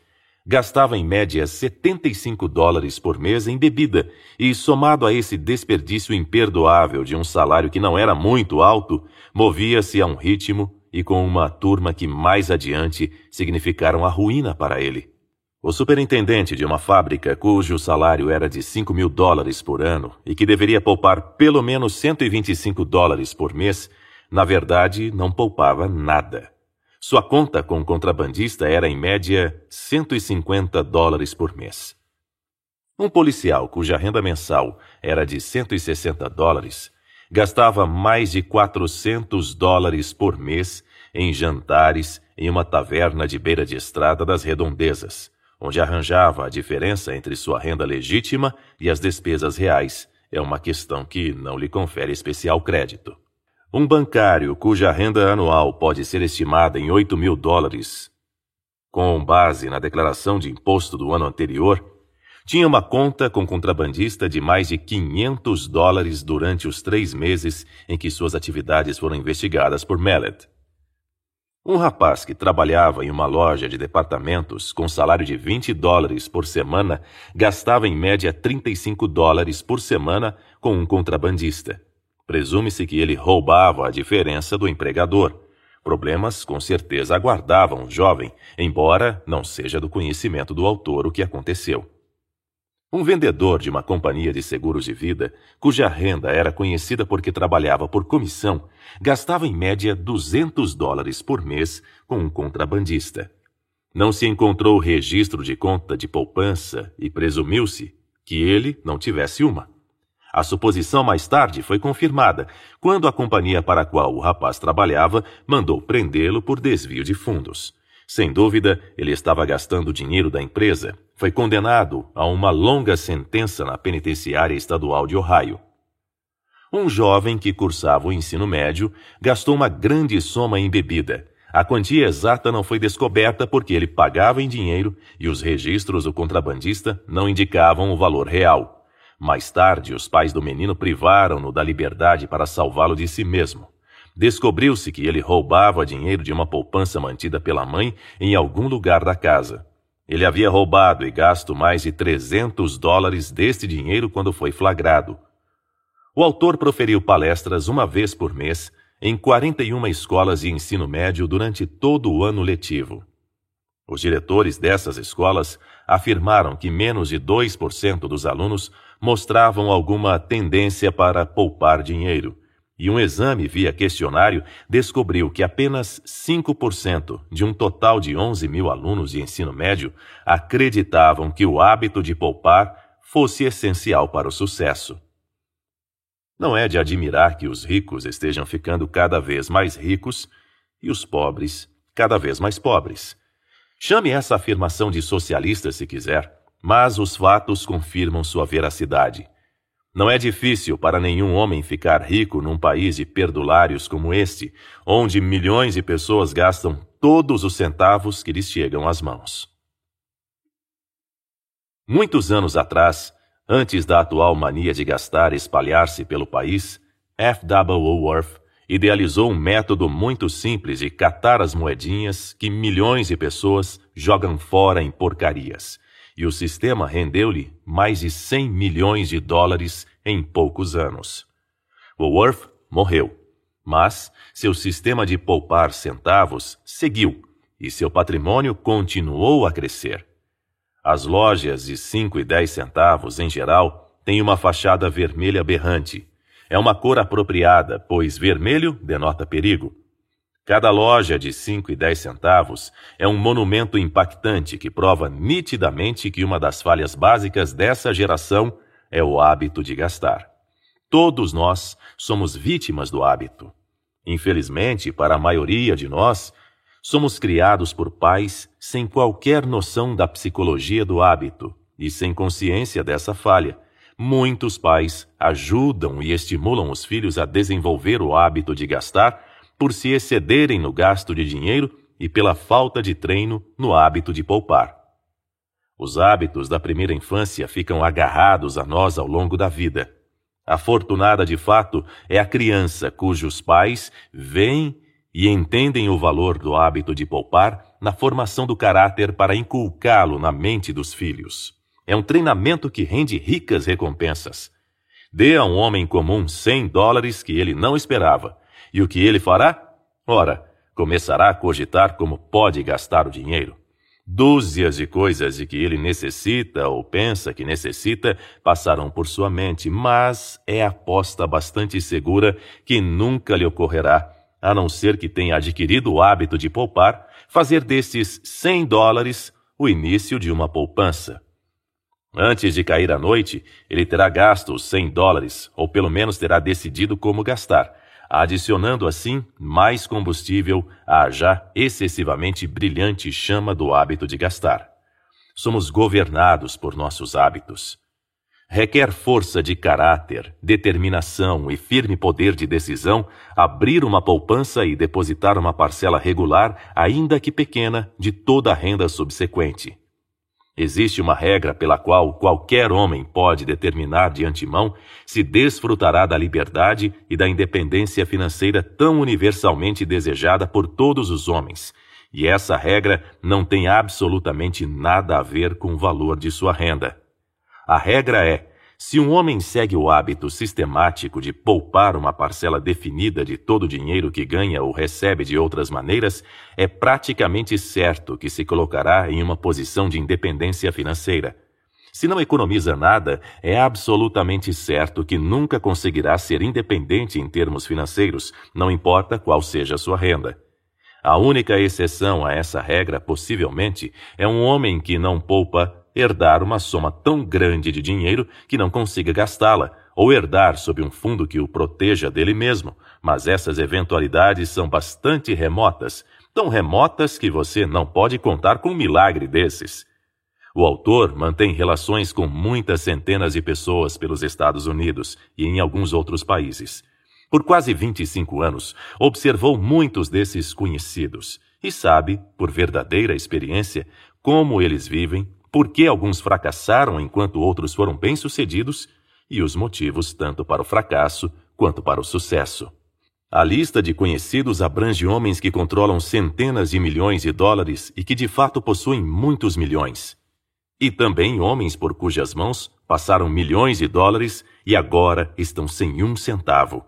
gastava em média 75 dólares por mês em bebida, e somado a esse desperdício imperdoável de um salário que não era muito alto, movia-se a um ritmo e com uma turma que mais adiante significaram a ruína para ele. O superintendente de uma fábrica cujo salário era de 5 mil dólares por ano e que deveria poupar pelo menos 125 dólares por mês, na verdade não poupava nada. Sua conta com contrabandista era, em média, 150 dólares por mês. Um policial cuja renda mensal era de 160 dólares gastava mais de 400 dólares por mês em jantares em uma taverna de beira de estrada das redondezas, onde arranjava a diferença entre sua renda legítima e as despesas reais. É uma questão que não lhe confere especial crédito. Um bancário cuja renda anual pode ser estimada em 8 mil dólares, com base na declaração de imposto do ano anterior, tinha uma conta com contrabandista de mais de 500 dólares durante os três meses em que suas atividades foram investigadas por Mallet. Um rapaz que trabalhava em uma loja de departamentos com salário de 20 dólares por semana gastava em média 35 dólares por semana com um contrabandista. Presume-se que ele roubava a diferença do empregador. Problemas com certeza aguardavam o jovem, embora não seja do conhecimento do autor o que aconteceu. Um vendedor de uma companhia de seguros de vida, cuja renda era conhecida porque trabalhava por comissão, gastava em média 200 dólares por mês com um contrabandista. Não se encontrou registro de conta de poupança e presumiu-se que ele não tivesse uma. A suposição mais tarde foi confirmada, quando a companhia para a qual o rapaz trabalhava mandou prendê-lo por desvio de fundos. Sem dúvida, ele estava gastando o dinheiro da empresa, foi condenado a uma longa sentença na penitenciária estadual de Ohio. Um jovem que cursava o ensino médio gastou uma grande soma em bebida. A quantia exata não foi descoberta porque ele pagava em dinheiro e os registros do contrabandista não indicavam o valor real. Mais tarde, os pais do menino privaram-no da liberdade para salvá-lo de si mesmo. Descobriu-se que ele roubava dinheiro de uma poupança mantida pela mãe em algum lugar da casa. Ele havia roubado e gasto mais de 300 dólares deste dinheiro quando foi flagrado. O autor proferiu palestras uma vez por mês em 41 escolas de ensino médio durante todo o ano letivo. Os diretores dessas escolas afirmaram que menos de 2% dos alunos mostravam alguma tendência para poupar dinheiro e um exame via questionário descobriu que apenas 5% de um total de 11 mil alunos de ensino médio acreditavam que o hábito de poupar fosse essencial para o sucesso. Não é de admirar que os ricos estejam ficando cada vez mais ricos e os pobres cada vez mais pobres. Chame essa afirmação de socialista se quiser, mas os fatos confirmam sua veracidade. Não é difícil para nenhum homem ficar rico num país de perdulários como este, onde milhões de pessoas gastam todos os centavos que lhes chegam às mãos. Muitos anos atrás, antes da atual mania de gastar espalhar-se pelo país, F. W. Woolworth idealizou um método muito simples de catar as moedinhas que milhões de pessoas jogam fora em porcarias e o sistema rendeu-lhe mais de 100 milhões de dólares em poucos anos. Woolworth morreu, mas seu sistema de poupar centavos seguiu e seu patrimônio continuou a crescer. As lojas de 5 e 10 centavos, em geral, têm uma fachada vermelha berrante. É uma cor apropriada, pois vermelho denota perigo. Cada loja de 5 e 10 centavos é um monumento impactante que prova nitidamente que uma das falhas básicas dessa geração é o hábito de gastar. Todos nós somos vítimas do hábito. Infelizmente, para a maioria de nós, somos criados por pais sem qualquer noção da psicologia do hábito e sem consciência dessa falha. Muitos pais ajudam e estimulam os filhos a desenvolver o hábito de gastar por se excederem no gasto de dinheiro e pela falta de treino no hábito de poupar. Os hábitos da primeira infância ficam agarrados a nós ao longo da vida. Afortunada de fato é a criança cujos pais veem e entendem o valor do hábito de poupar na formação do caráter para inculcá-lo na mente dos filhos. É um treinamento que rende ricas recompensas. Dê a um homem comum 100 dólares que ele não esperava e o que ele fará? Ora, começará a cogitar como pode gastar o dinheiro. Dúzias de coisas de que ele necessita ou pensa que necessita passarão por sua mente, mas é aposta bastante segura que nunca lhe ocorrerá, a não ser que tenha adquirido o hábito de poupar, fazer destes 100 dólares o início de uma poupança. Antes de cair a noite, ele terá gasto os 100 dólares, ou pelo menos terá decidido como gastar, adicionando assim mais combustível à já excessivamente brilhante chama do hábito de gastar. Somos governados por nossos hábitos. Requer força de caráter, determinação e firme poder de decisão abrir uma poupança e depositar uma parcela regular, ainda que pequena, de toda a renda subsequente. Existe uma regra pela qual qualquer homem pode determinar de antemão se desfrutará da liberdade e da independência financeira tão universalmente desejada por todos os homens, e essa regra não tem absolutamente nada a ver com o valor de sua renda. A regra é se um homem segue o hábito sistemático de poupar uma parcela definida de todo o dinheiro que ganha ou recebe de outras maneiras, é praticamente certo que se colocará em uma posição de independência financeira. Se não economiza nada, é absolutamente certo que nunca conseguirá ser independente em termos financeiros, não importa qual seja a sua renda. A única exceção a essa regra, possivelmente, é um homem que não poupa herdar uma soma tão grande de dinheiro que não consiga gastá-la, ou herdar sob um fundo que o proteja dele mesmo, mas essas eventualidades são bastante remotas, tão remotas que você não pode contar com um milagre desses. O autor mantém relações com muitas centenas de pessoas pelos Estados Unidos e em alguns outros países. Por quase 25 anos, observou muitos desses conhecidos e sabe, por verdadeira experiência, como eles vivem, por que alguns fracassaram enquanto outros foram bem-sucedidos e os motivos tanto para o fracasso quanto para o sucesso. A lista de conhecidos abrange homens que controlam centenas de milhões de dólares e que de fato possuem muitos milhões. E também homens por cujas mãos passaram milhões de dólares e agora estão sem um centavo.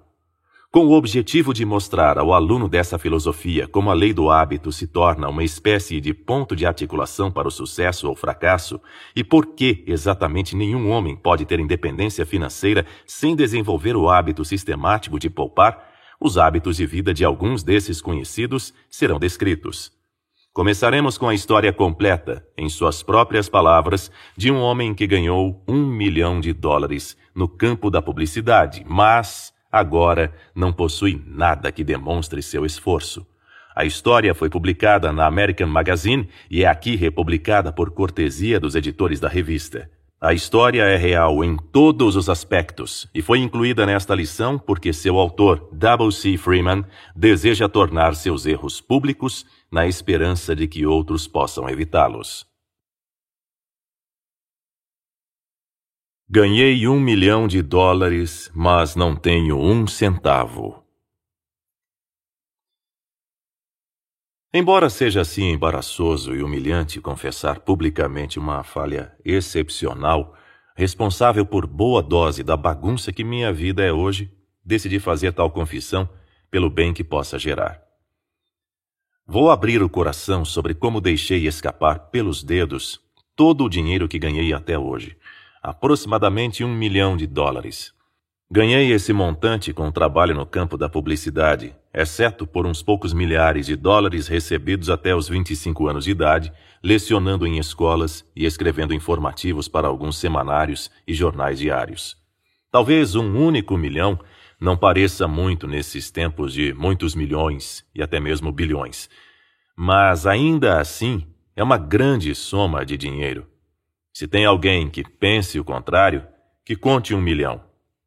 Com o objetivo de mostrar ao aluno dessa filosofia como a lei do hábito se torna uma espécie de ponto de articulação para o sucesso ou fracasso, e por que exatamente nenhum homem pode ter independência financeira sem desenvolver o hábito sistemático de poupar, os hábitos de vida de alguns desses conhecidos serão descritos. Começaremos com a história completa, em suas próprias palavras, de um homem que ganhou um milhão de dólares no campo da publicidade, mas agora não possui nada que demonstre seu esforço. A história foi publicada na American Magazine e é aqui republicada por cortesia dos editores da revista. A história é real em todos os aspectos e foi incluída nesta lição porque seu autor, W. C. Freeman, deseja tornar seus erros públicos na esperança de que outros possam evitá-los. Ganhei um milhão de dólares, mas não tenho um centavo. Embora seja assim embaraçoso e humilhante confessar publicamente uma falha excepcional, responsável por boa dose da bagunça que minha vida é hoje, decidi fazer tal confissão pelo bem que possa gerar. Vou abrir o coração sobre como deixei escapar pelos dedos todo o dinheiro que ganhei até hoje aproximadamente um milhão de dólares. Ganhei esse montante com o trabalho no campo da publicidade, exceto por uns poucos milhares de dólares recebidos até os 25 anos de idade, lecionando em escolas e escrevendo informativos para alguns semanários e jornais diários. Talvez um único milhão não pareça muito nesses tempos de muitos milhões e até mesmo bilhões, mas ainda assim é uma grande soma de dinheiro. Se tem alguém que pense o contrário, que conte um milhão.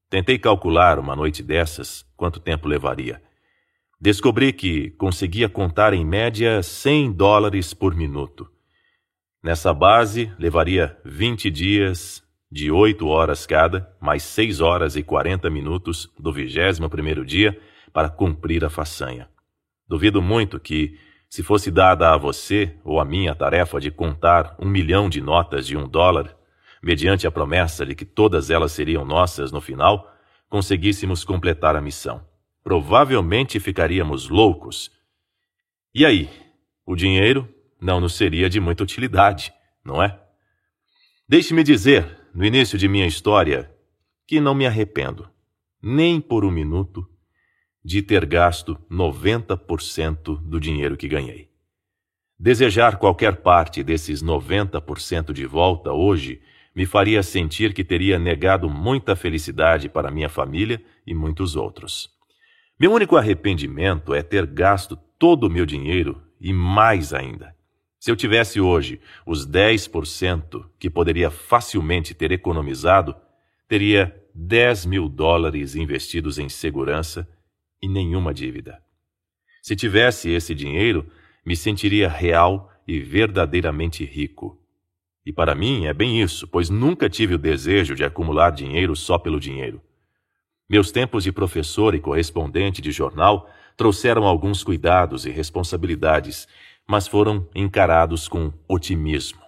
Tentei calcular uma noite dessas quanto tempo levaria. Descobri que conseguia contar em média 100 dólares por minuto. Nessa base, levaria 20 dias de 8 horas cada, mais 6 horas e 40 minutos do 21 primeiro dia para cumprir a façanha. Duvido muito que, se fosse dada a você ou a mim a tarefa de contar um milhão de notas de um dólar, mediante a promessa de que todas elas seriam nossas no final, conseguíssemos completar a missão. Provavelmente ficaríamos loucos. E aí? O dinheiro não nos seria de muita utilidade, não é? Deixe-me dizer, no início de minha história, que não me arrependo, nem por um minuto, de ter gasto 90% do dinheiro que ganhei. Desejar qualquer parte desses 90% de volta hoje me faria sentir que teria negado muita felicidade para minha família e muitos outros. Meu único arrependimento é ter gasto todo o meu dinheiro e mais ainda. Se eu tivesse hoje os 10% que poderia facilmente ter economizado, teria 10 mil dólares investidos em segurança e nenhuma dívida. Se tivesse esse dinheiro, me sentiria real e verdadeiramente rico. E para mim é bem isso, pois nunca tive o desejo de acumular dinheiro só pelo dinheiro. Meus tempos de professor e correspondente de jornal trouxeram alguns cuidados e responsabilidades, mas foram encarados com otimismo.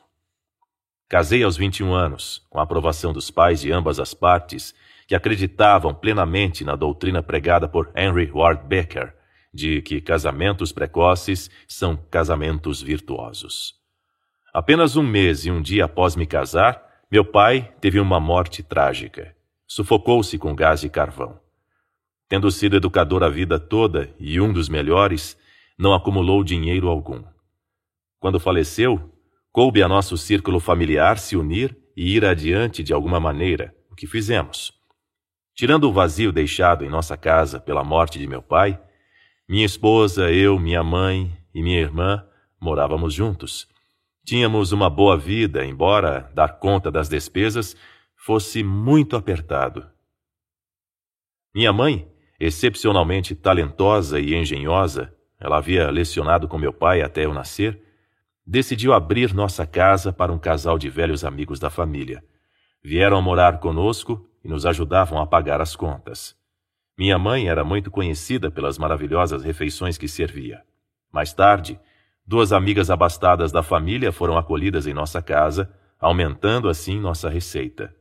Casei aos 21 anos, com a aprovação dos pais de ambas as partes que acreditavam plenamente na doutrina pregada por Henry Ward Becker, de que casamentos precoces são casamentos virtuosos. Apenas um mês e um dia após me casar, meu pai teve uma morte trágica. Sufocou-se com gás de carvão. Tendo sido educador a vida toda e um dos melhores, não acumulou dinheiro algum. Quando faleceu, coube a nosso círculo familiar se unir e ir adiante de alguma maneira, o que fizemos. Tirando o vazio deixado em nossa casa pela morte de meu pai, minha esposa, eu, minha mãe e minha irmã morávamos juntos. Tínhamos uma boa vida, embora dar conta das despesas fosse muito apertado. Minha mãe, excepcionalmente talentosa e engenhosa, ela havia lecionado com meu pai até eu nascer, decidiu abrir nossa casa para um casal de velhos amigos da família. Vieram morar conosco e nos ajudavam a pagar as contas. Minha mãe era muito conhecida pelas maravilhosas refeições que servia. Mais tarde, duas amigas abastadas da família foram acolhidas em nossa casa, aumentando assim nossa receita.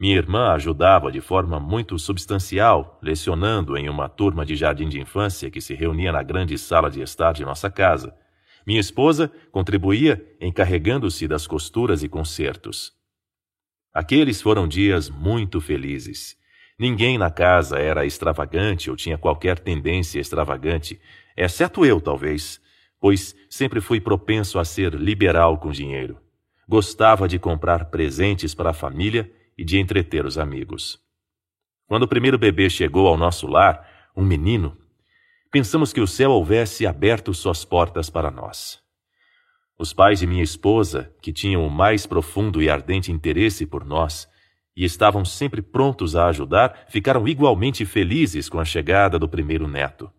Minha irmã ajudava de forma muito substancial, lecionando em uma turma de jardim de infância que se reunia na grande sala de estar de nossa casa. Minha esposa contribuía encarregando-se das costuras e concertos. Aqueles foram dias muito felizes. Ninguém na casa era extravagante ou tinha qualquer tendência extravagante, exceto eu, talvez, pois sempre fui propenso a ser liberal com dinheiro. Gostava de comprar presentes para a família e de entreter os amigos. Quando o primeiro bebê chegou ao nosso lar, um menino, pensamos que o céu houvesse aberto suas portas para nós. Os pais de minha esposa, que tinham o mais profundo e ardente interesse por nós, e estavam sempre prontos a ajudar, ficaram igualmente felizes com a chegada do primeiro neto.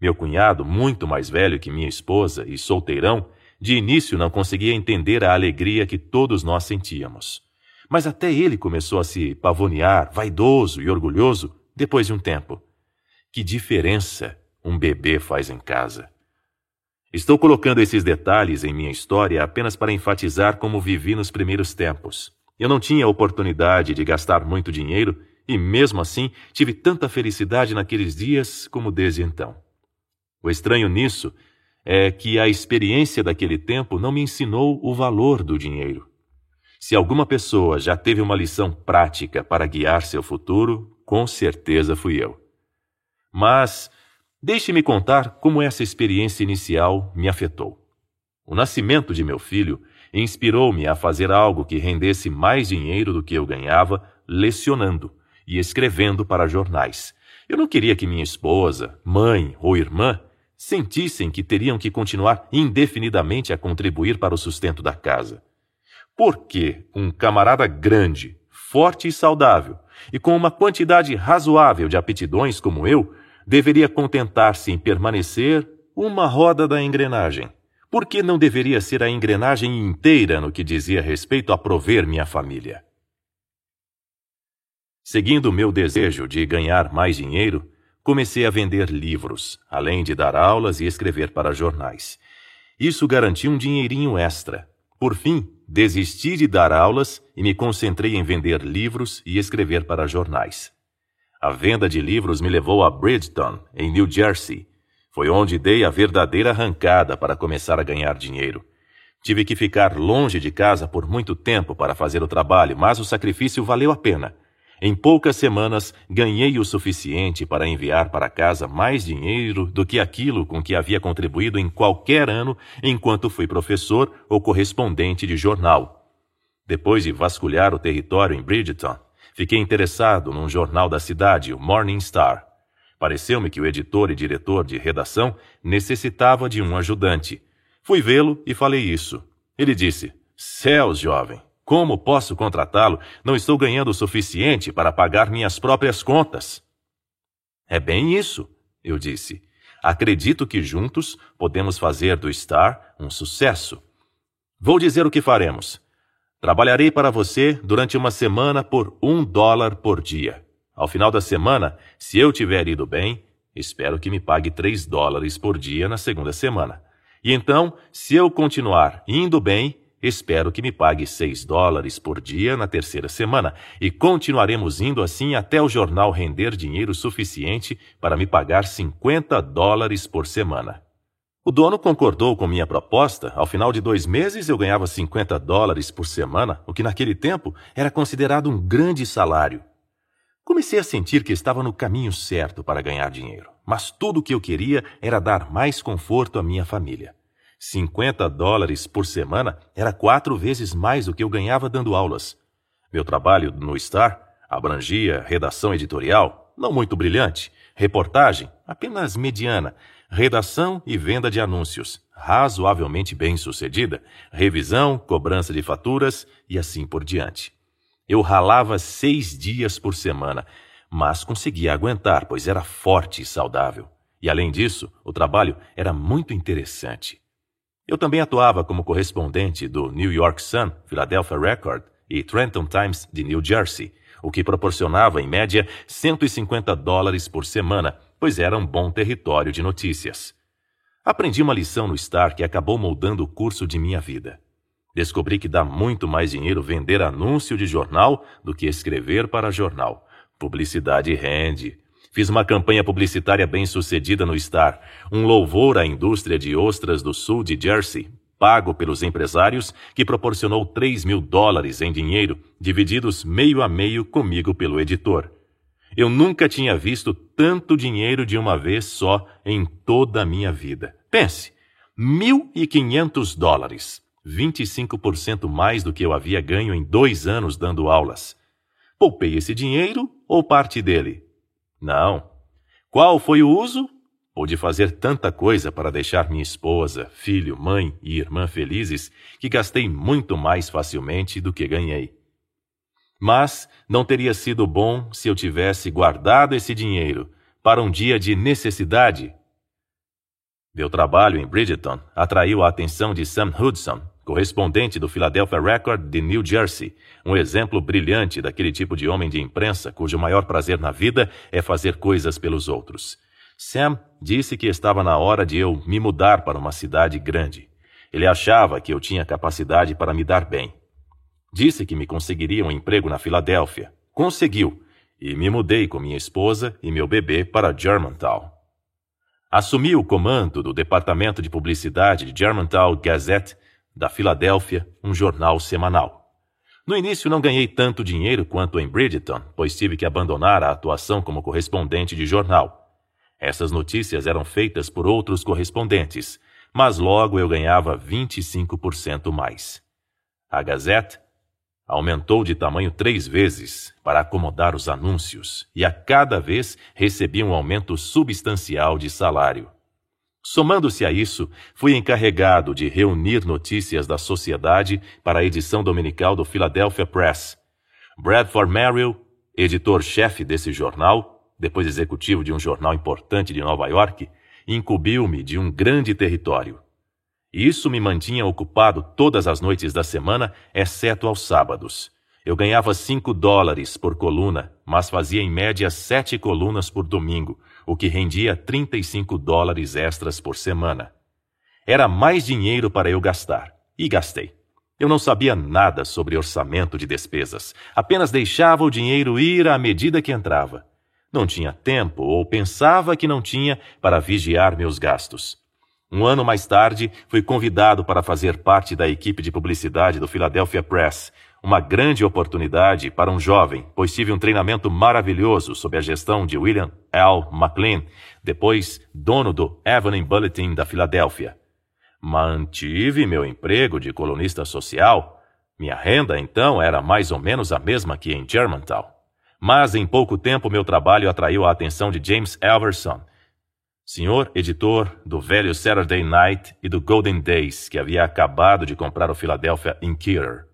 Meu cunhado, muito mais velho que minha esposa e solteirão, de início não conseguia entender a alegria que todos nós sentíamos. Mas até ele começou a se pavonear, vaidoso e orgulhoso, depois de um tempo. Que diferença um bebê faz em casa. Estou colocando esses detalhes em minha história apenas para enfatizar como vivi nos primeiros tempos. Eu não tinha oportunidade de gastar muito dinheiro e, mesmo assim, tive tanta felicidade naqueles dias como desde então. O estranho nisso é que a experiência daquele tempo não me ensinou o valor do dinheiro. Se alguma pessoa já teve uma lição prática para guiar seu futuro, com certeza fui eu. Mas deixe-me contar como essa experiência inicial me afetou. O nascimento de meu filho inspirou-me a fazer algo que rendesse mais dinheiro do que eu ganhava lecionando e escrevendo para jornais. Eu não queria que minha esposa, mãe ou irmã sentissem que teriam que continuar indefinidamente a contribuir para o sustento da casa. Por que um camarada grande, forte e saudável, e com uma quantidade razoável de aptidões como eu, deveria contentar-se em permanecer uma roda da engrenagem? Por que não deveria ser a engrenagem inteira no que dizia respeito a prover minha família? Seguindo meu desejo de ganhar mais dinheiro, comecei a vender livros, além de dar aulas e escrever para jornais. Isso garantia um dinheirinho extra. Por fim, Desisti de dar aulas e me concentrei em vender livros e escrever para jornais. A venda de livros me levou a Bridgeton, em New Jersey. Foi onde dei a verdadeira arrancada para começar a ganhar dinheiro. Tive que ficar longe de casa por muito tempo para fazer o trabalho, mas o sacrifício valeu a pena. Em poucas semanas, ganhei o suficiente para enviar para casa mais dinheiro do que aquilo com que havia contribuído em qualquer ano enquanto fui professor ou correspondente de jornal. Depois de vasculhar o território em Bridgeton, fiquei interessado num jornal da cidade, o Morning Star. Pareceu-me que o editor e diretor de redação necessitava de um ajudante. Fui vê-lo e falei isso. Ele disse: Céus, jovem, como posso contratá-lo? Não estou ganhando o suficiente para pagar minhas próprias contas. É bem isso, eu disse. Acredito que juntos podemos fazer do Star um sucesso. Vou dizer o que faremos. Trabalharei para você durante uma semana por um dólar por dia. Ao final da semana, se eu tiver ido bem, espero que me pague três dólares por dia na segunda semana. E então, se eu continuar indo bem, Espero que me pague seis dólares por dia na terceira semana e continuaremos indo assim até o jornal render dinheiro suficiente para me pagar 50 dólares por semana. O dono concordou com minha proposta. Ao final de dois meses eu ganhava 50 dólares por semana, o que naquele tempo era considerado um grande salário. Comecei a sentir que estava no caminho certo para ganhar dinheiro, mas tudo o que eu queria era dar mais conforto à minha família. 50 dólares por semana era quatro vezes mais do que eu ganhava dando aulas. Meu trabalho no Star abrangia redação editorial, não muito brilhante. Reportagem, apenas mediana. Redação e venda de anúncios, razoavelmente bem sucedida. Revisão, cobrança de faturas e assim por diante. Eu ralava seis dias por semana, mas conseguia aguentar, pois era forte e saudável. E além disso, o trabalho era muito interessante. Eu também atuava como correspondente do New York Sun, Philadelphia Record e Trenton Times de New Jersey, o que proporcionava, em média, 150 dólares por semana, pois era um bom território de notícias. Aprendi uma lição no Star que acabou moldando o curso de minha vida. Descobri que dá muito mais dinheiro vender anúncio de jornal do que escrever para jornal. Publicidade rende. Fiz uma campanha publicitária bem sucedida no Star, um louvor à indústria de ostras do sul de Jersey, pago pelos empresários, que proporcionou 3 mil dólares em dinheiro, divididos meio a meio comigo pelo editor. Eu nunca tinha visto tanto dinheiro de uma vez só em toda a minha vida. Pense, 1.500 dólares. 25% mais do que eu havia ganho em dois anos dando aulas. Poupei esse dinheiro ou parte dele? Não. Qual foi o uso? Pude fazer tanta coisa para deixar minha esposa, filho, mãe e irmã felizes que gastei muito mais facilmente do que ganhei. Mas não teria sido bom se eu tivesse guardado esse dinheiro para um dia de necessidade. Meu trabalho em Bridgeton atraiu a atenção de Sam Hudson, correspondente do Philadelphia Record de New Jersey, um exemplo brilhante daquele tipo de homem de imprensa cujo maior prazer na vida é fazer coisas pelos outros. Sam disse que estava na hora de eu me mudar para uma cidade grande. Ele achava que eu tinha capacidade para me dar bem. Disse que me conseguiria um emprego na Filadélfia. Conseguiu, e me mudei com minha esposa e meu bebê para Germantown. Assumi o comando do departamento de publicidade de Germantown Gazette da Filadélfia, um jornal semanal. No início não ganhei tanto dinheiro quanto em Bridgeton, pois tive que abandonar a atuação como correspondente de jornal. Essas notícias eram feitas por outros correspondentes, mas logo eu ganhava 25% mais. A Gazette aumentou de tamanho três vezes para acomodar os anúncios e a cada vez recebia um aumento substancial de salário. Somando-se a isso, fui encarregado de reunir notícias da sociedade para a edição dominical do Philadelphia Press. Bradford Merrill, editor-chefe desse jornal, depois executivo de um jornal importante de Nova York, incumbiu-me de um grande território. Isso me mantinha ocupado todas as noites da semana, exceto aos sábados. Eu ganhava cinco dólares por coluna, mas fazia em média sete colunas por domingo, o que rendia 35 dólares extras por semana. Era mais dinheiro para eu gastar, e gastei. Eu não sabia nada sobre orçamento de despesas, apenas deixava o dinheiro ir à medida que entrava. Não tinha tempo, ou pensava que não tinha, para vigiar meus gastos. Um ano mais tarde, fui convidado para fazer parte da equipe de publicidade do Philadelphia Press, uma grande oportunidade para um jovem, pois tive um treinamento maravilhoso sob a gestão de William L. McLean, depois dono do Evening Bulletin da Filadélfia. Mantive meu emprego de colunista social. Minha renda, então, era mais ou menos a mesma que em Germantown. Mas em pouco tempo meu trabalho atraiu a atenção de James Elverson, senhor editor do velho Saturday Night e do Golden Days, que havia acabado de comprar o Philadelphia Inquirer.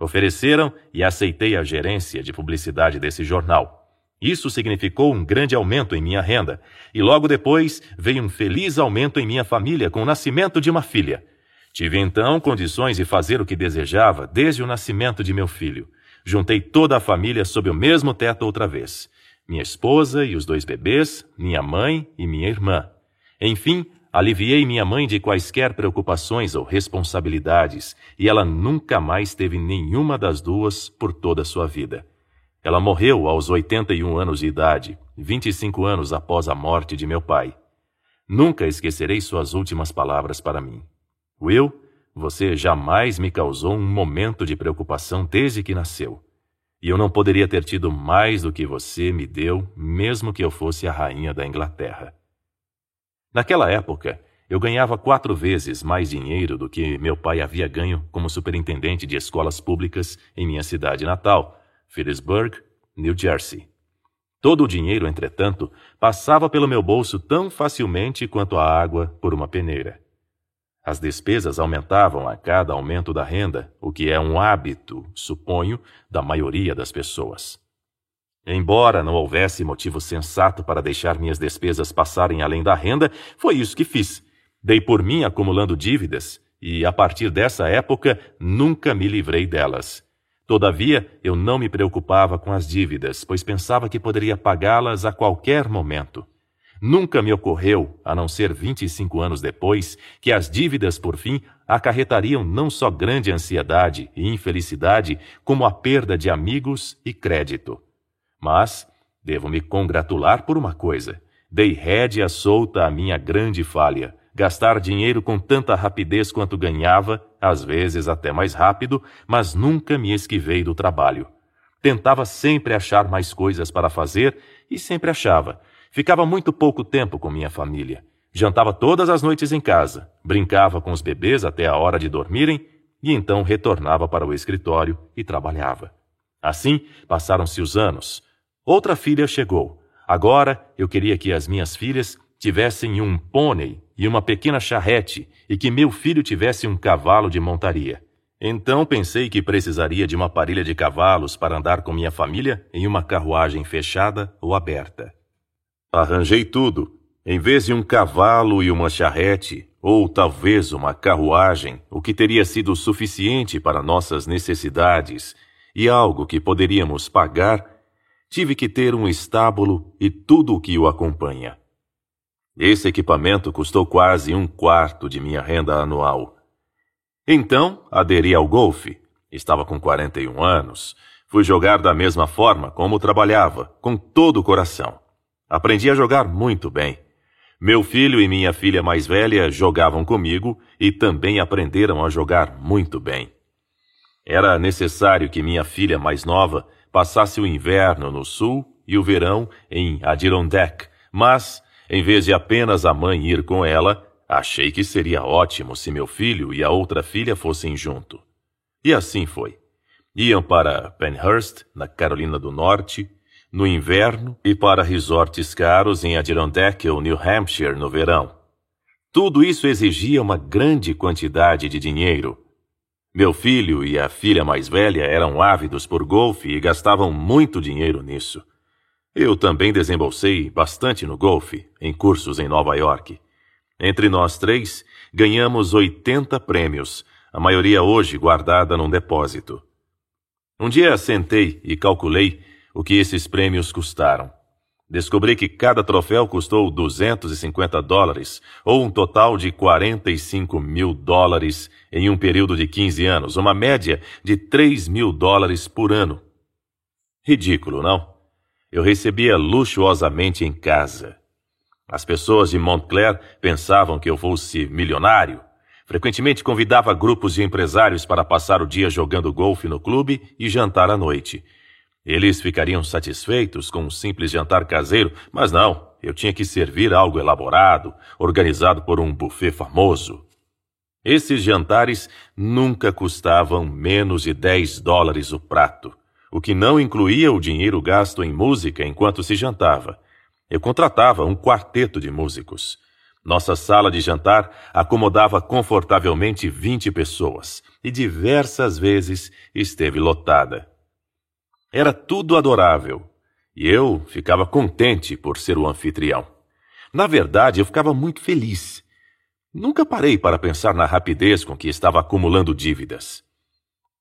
Ofereceram e aceitei a gerência de publicidade desse jornal. Isso significou um grande aumento em minha renda, e logo depois veio um feliz aumento em minha família com o nascimento de uma filha. Tive então condições de fazer o que desejava desde o nascimento de meu filho. Juntei toda a família sob o mesmo teto outra vez. Minha esposa e os dois bebês, minha mãe e minha irmã. Enfim, Aliviei minha mãe de quaisquer preocupações ou responsabilidades, e ela nunca mais teve nenhuma das duas por toda a sua vida. Ela morreu aos 81 anos de idade, 25 anos após a morte de meu pai. Nunca esquecerei suas últimas palavras para mim. Will, você jamais me causou um momento de preocupação desde que nasceu. E eu não poderia ter tido mais do que você me deu, mesmo que eu fosse a rainha da Inglaterra. Naquela época, eu ganhava quatro vezes mais dinheiro do que meu pai havia ganho como superintendente de escolas públicas em minha cidade natal, Phillipsburg, New Jersey. Todo o dinheiro, entretanto, passava pelo meu bolso tão facilmente quanto a água por uma peneira. As despesas aumentavam a cada aumento da renda, o que é um hábito, suponho, da maioria das pessoas. Embora não houvesse motivo sensato para deixar minhas despesas passarem além da renda, foi isso que fiz. Dei por mim acumulando dívidas e, a partir dessa época, nunca me livrei delas. Todavia, eu não me preocupava com as dívidas, pois pensava que poderia pagá-las a qualquer momento. Nunca me ocorreu, a não ser 25 anos depois, que as dívidas, por fim, acarretariam não só grande ansiedade e infelicidade, como a perda de amigos e crédito. Mas devo me congratular por uma coisa. Dei rédea solta à minha grande falha. Gastar dinheiro com tanta rapidez quanto ganhava, às vezes até mais rápido, mas nunca me esquivei do trabalho. Tentava sempre achar mais coisas para fazer e sempre achava, Ficava muito pouco tempo com minha família. Jantava todas as noites em casa, brincava com os bebês até a hora de dormirem e então retornava para o escritório e trabalhava. Assim passaram-se os anos. Outra filha chegou. Agora eu queria que as minhas filhas tivessem um pônei e uma pequena charrete e que meu filho tivesse um cavalo de montaria. Então pensei que precisaria de uma parilha de cavalos para andar com minha família em uma carruagem fechada ou aberta. Arranjei tudo. Em vez de um cavalo e uma charrete, ou talvez uma carruagem, o que teria sido suficiente para nossas necessidades e algo que poderíamos pagar, tive que ter um estábulo e tudo o que o acompanha. Esse equipamento custou quase um quarto de minha renda anual. Então, aderi ao golfe. Estava com 41 anos. Fui jogar da mesma forma como trabalhava, com todo o coração. Aprendi a jogar muito bem. Meu filho e minha filha mais velha jogavam comigo e também aprenderam a jogar muito bem. Era necessário que minha filha mais nova passasse o inverno no sul e o verão em Adirondack, mas, em vez de apenas a mãe ir com ela, achei que seria ótimo se meu filho e a outra filha fossem junto. E assim foi. Iam para Penhurst, na Carolina do Norte, no inverno e para resorts caros em Adirondack ou New Hampshire no verão. Tudo isso exigia uma grande quantidade de dinheiro. Meu filho e a filha mais velha eram ávidos por golfe e gastavam muito dinheiro nisso. Eu também desembolsei bastante no golfe, em cursos em Nova York. Entre nós três, ganhamos 80 prêmios, a maioria hoje guardada num depósito. Um dia sentei e calculei o que esses prêmios custaram. Descobri que cada troféu custou 250 dólares, ou um total de 45 mil dólares em um período de 15 anos, uma média de 3 mil dólares por ano. Ridículo, não? Eu recebia luxuosamente em casa. As pessoas de Montclair pensavam que eu fosse milionário. Frequentemente convidava grupos de empresários para passar o dia jogando golfe no clube e jantar à noite. Eles ficariam satisfeitos com um simples jantar caseiro, mas não, eu tinha que servir algo elaborado, organizado por um buffet famoso. Esses jantares nunca custavam menos de 10 dólares o prato, o que não incluía o dinheiro gasto em música enquanto se jantava. Eu contratava um quarteto de músicos. Nossa sala de jantar acomodava confortavelmente 20 pessoas e diversas vezes esteve lotada. Era tudo adorável, e eu ficava contente por ser o anfitrião. Na verdade, eu ficava muito feliz. Nunca parei para pensar na rapidez com que estava acumulando dívidas.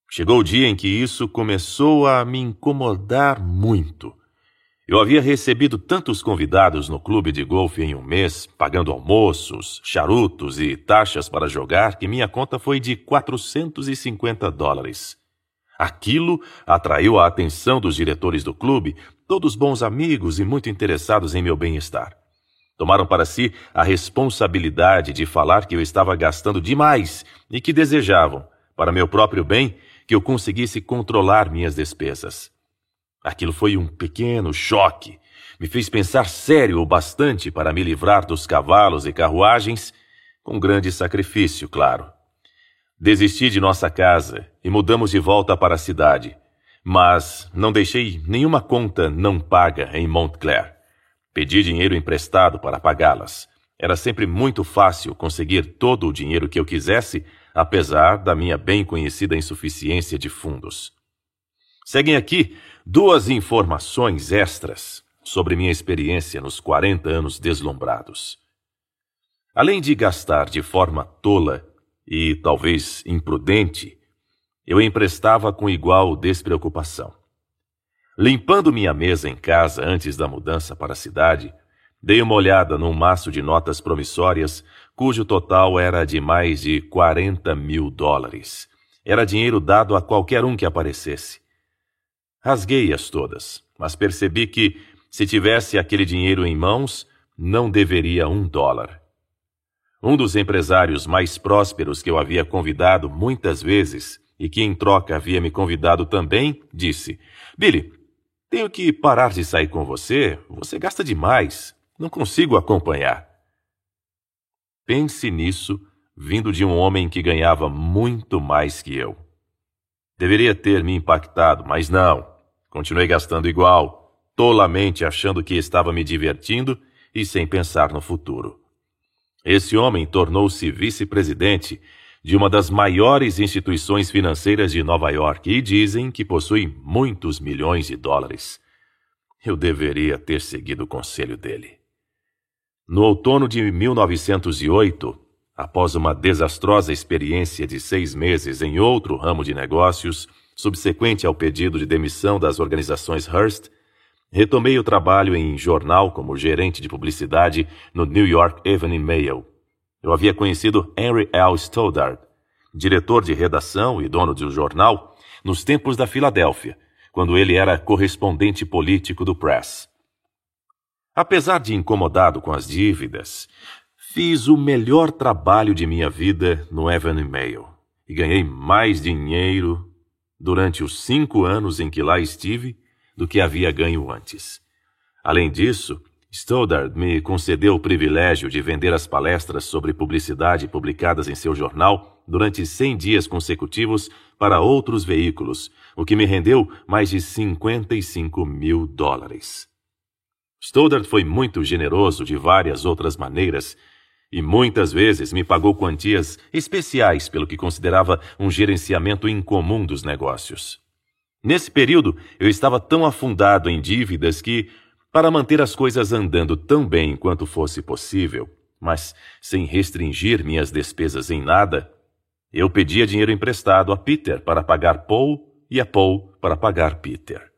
Chegou o dia em que isso começou a me incomodar muito. Eu havia recebido tantos convidados no clube de golfe em um mês, pagando almoços, charutos e taxas para jogar, que minha conta foi de 450 dólares. Aquilo atraiu a atenção dos diretores do clube, todos bons amigos e muito interessados em meu bem-estar. Tomaram para si a responsabilidade de falar que eu estava gastando demais e que desejavam, para meu próprio bem, que eu conseguisse controlar minhas despesas. Aquilo foi um pequeno choque. Me fez pensar sério o bastante para me livrar dos cavalos e carruagens, com grande sacrifício, claro. Desisti de nossa casa e mudamos de volta para a cidade. Mas não deixei nenhuma conta não paga em Montclair. Pedi dinheiro emprestado para pagá-las. Era sempre muito fácil conseguir todo o dinheiro que eu quisesse, apesar da minha bem conhecida insuficiência de fundos. Seguem aqui duas informações extras sobre minha experiência nos 40 anos deslumbrados. Além de gastar de forma tola e talvez imprudente, eu emprestava com igual despreocupação. Limpando minha mesa em casa antes da mudança para a cidade, dei uma olhada num maço de notas promissórias, cujo total era de mais de 40 mil dólares. Era dinheiro dado a qualquer um que aparecesse. Rasguei-as todas, mas percebi que, se tivesse aquele dinheiro em mãos, não deveria um dólar. Um dos empresários mais prósperos que eu havia convidado muitas vezes e que em troca havia me convidado também, disse: Billy, tenho que parar de sair com você. Você gasta demais. Não consigo acompanhar. Pense nisso vindo de um homem que ganhava muito mais que eu. Deveria ter me impactado, mas não. Continuei gastando igual, tolamente achando que estava me divertindo e sem pensar no futuro. Esse homem tornou-se vice-presidente de uma das maiores instituições financeiras de Nova York e dizem que possui muitos milhões de dólares. Eu deveria ter seguido o conselho dele. No outono de 1908, após uma desastrosa experiência de seis meses em outro ramo de negócios, subsequente ao pedido de demissão das organizações Hearst, retomei o trabalho em jornal como gerente de publicidade no New York Evening Mail eu havia conhecido Henry L. Stoddard, diretor de redação e dono de um jornal, nos tempos da Filadélfia, quando ele era correspondente político do Press. Apesar de incomodado com as dívidas, fiz o melhor trabalho de minha vida no Evening Mail e ganhei mais dinheiro durante os cinco anos em que lá estive do que havia ganho antes. Além disso, Stoddard me concedeu o privilégio de vender as palestras sobre publicidade publicadas em seu jornal durante 100 dias consecutivos para outros veículos, o que me rendeu mais de 55 mil dólares. Stoddard foi muito generoso de várias outras maneiras e muitas vezes me pagou quantias especiais pelo que considerava um gerenciamento incomum dos negócios. Nesse período, eu estava tão afundado em dívidas que para manter as coisas andando tão bem quanto fosse possível, mas sem restringir minhas despesas em nada, eu pedia dinheiro emprestado a Peter para pagar Paul e a Paul para pagar Peter.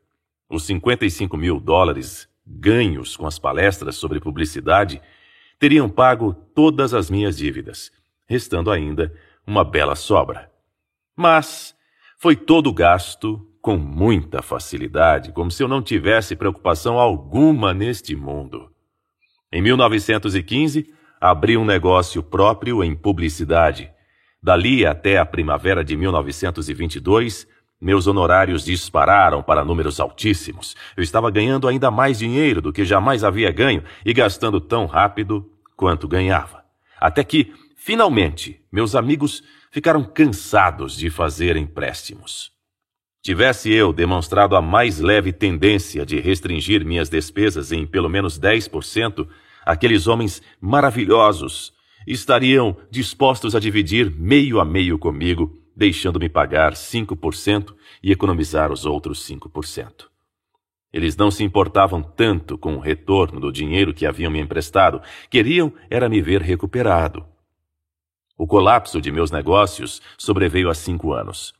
Os 55 mil dólares ganhos com as palestras sobre publicidade teriam pago todas as minhas dívidas, restando ainda uma bela sobra. Mas foi todo gasto com muita facilidade, como se eu não tivesse preocupação alguma neste mundo. Em 1915, abri um negócio próprio em publicidade. Dali até a primavera de 1922, meus honorários dispararam para números altíssimos. Eu estava ganhando ainda mais dinheiro do que jamais havia ganho e gastando tão rápido quanto ganhava. Até que, finalmente, meus amigos ficaram cansados de fazer empréstimos. Tivesse eu demonstrado a mais leve tendência de restringir minhas despesas em pelo menos 10%, aqueles homens maravilhosos estariam dispostos a dividir meio a meio comigo, deixando-me pagar 5% e economizar os outros 5%. Eles não se importavam tanto com o retorno do dinheiro que haviam me emprestado, queriam era me ver recuperado. O colapso de meus negócios sobreveio há cinco anos.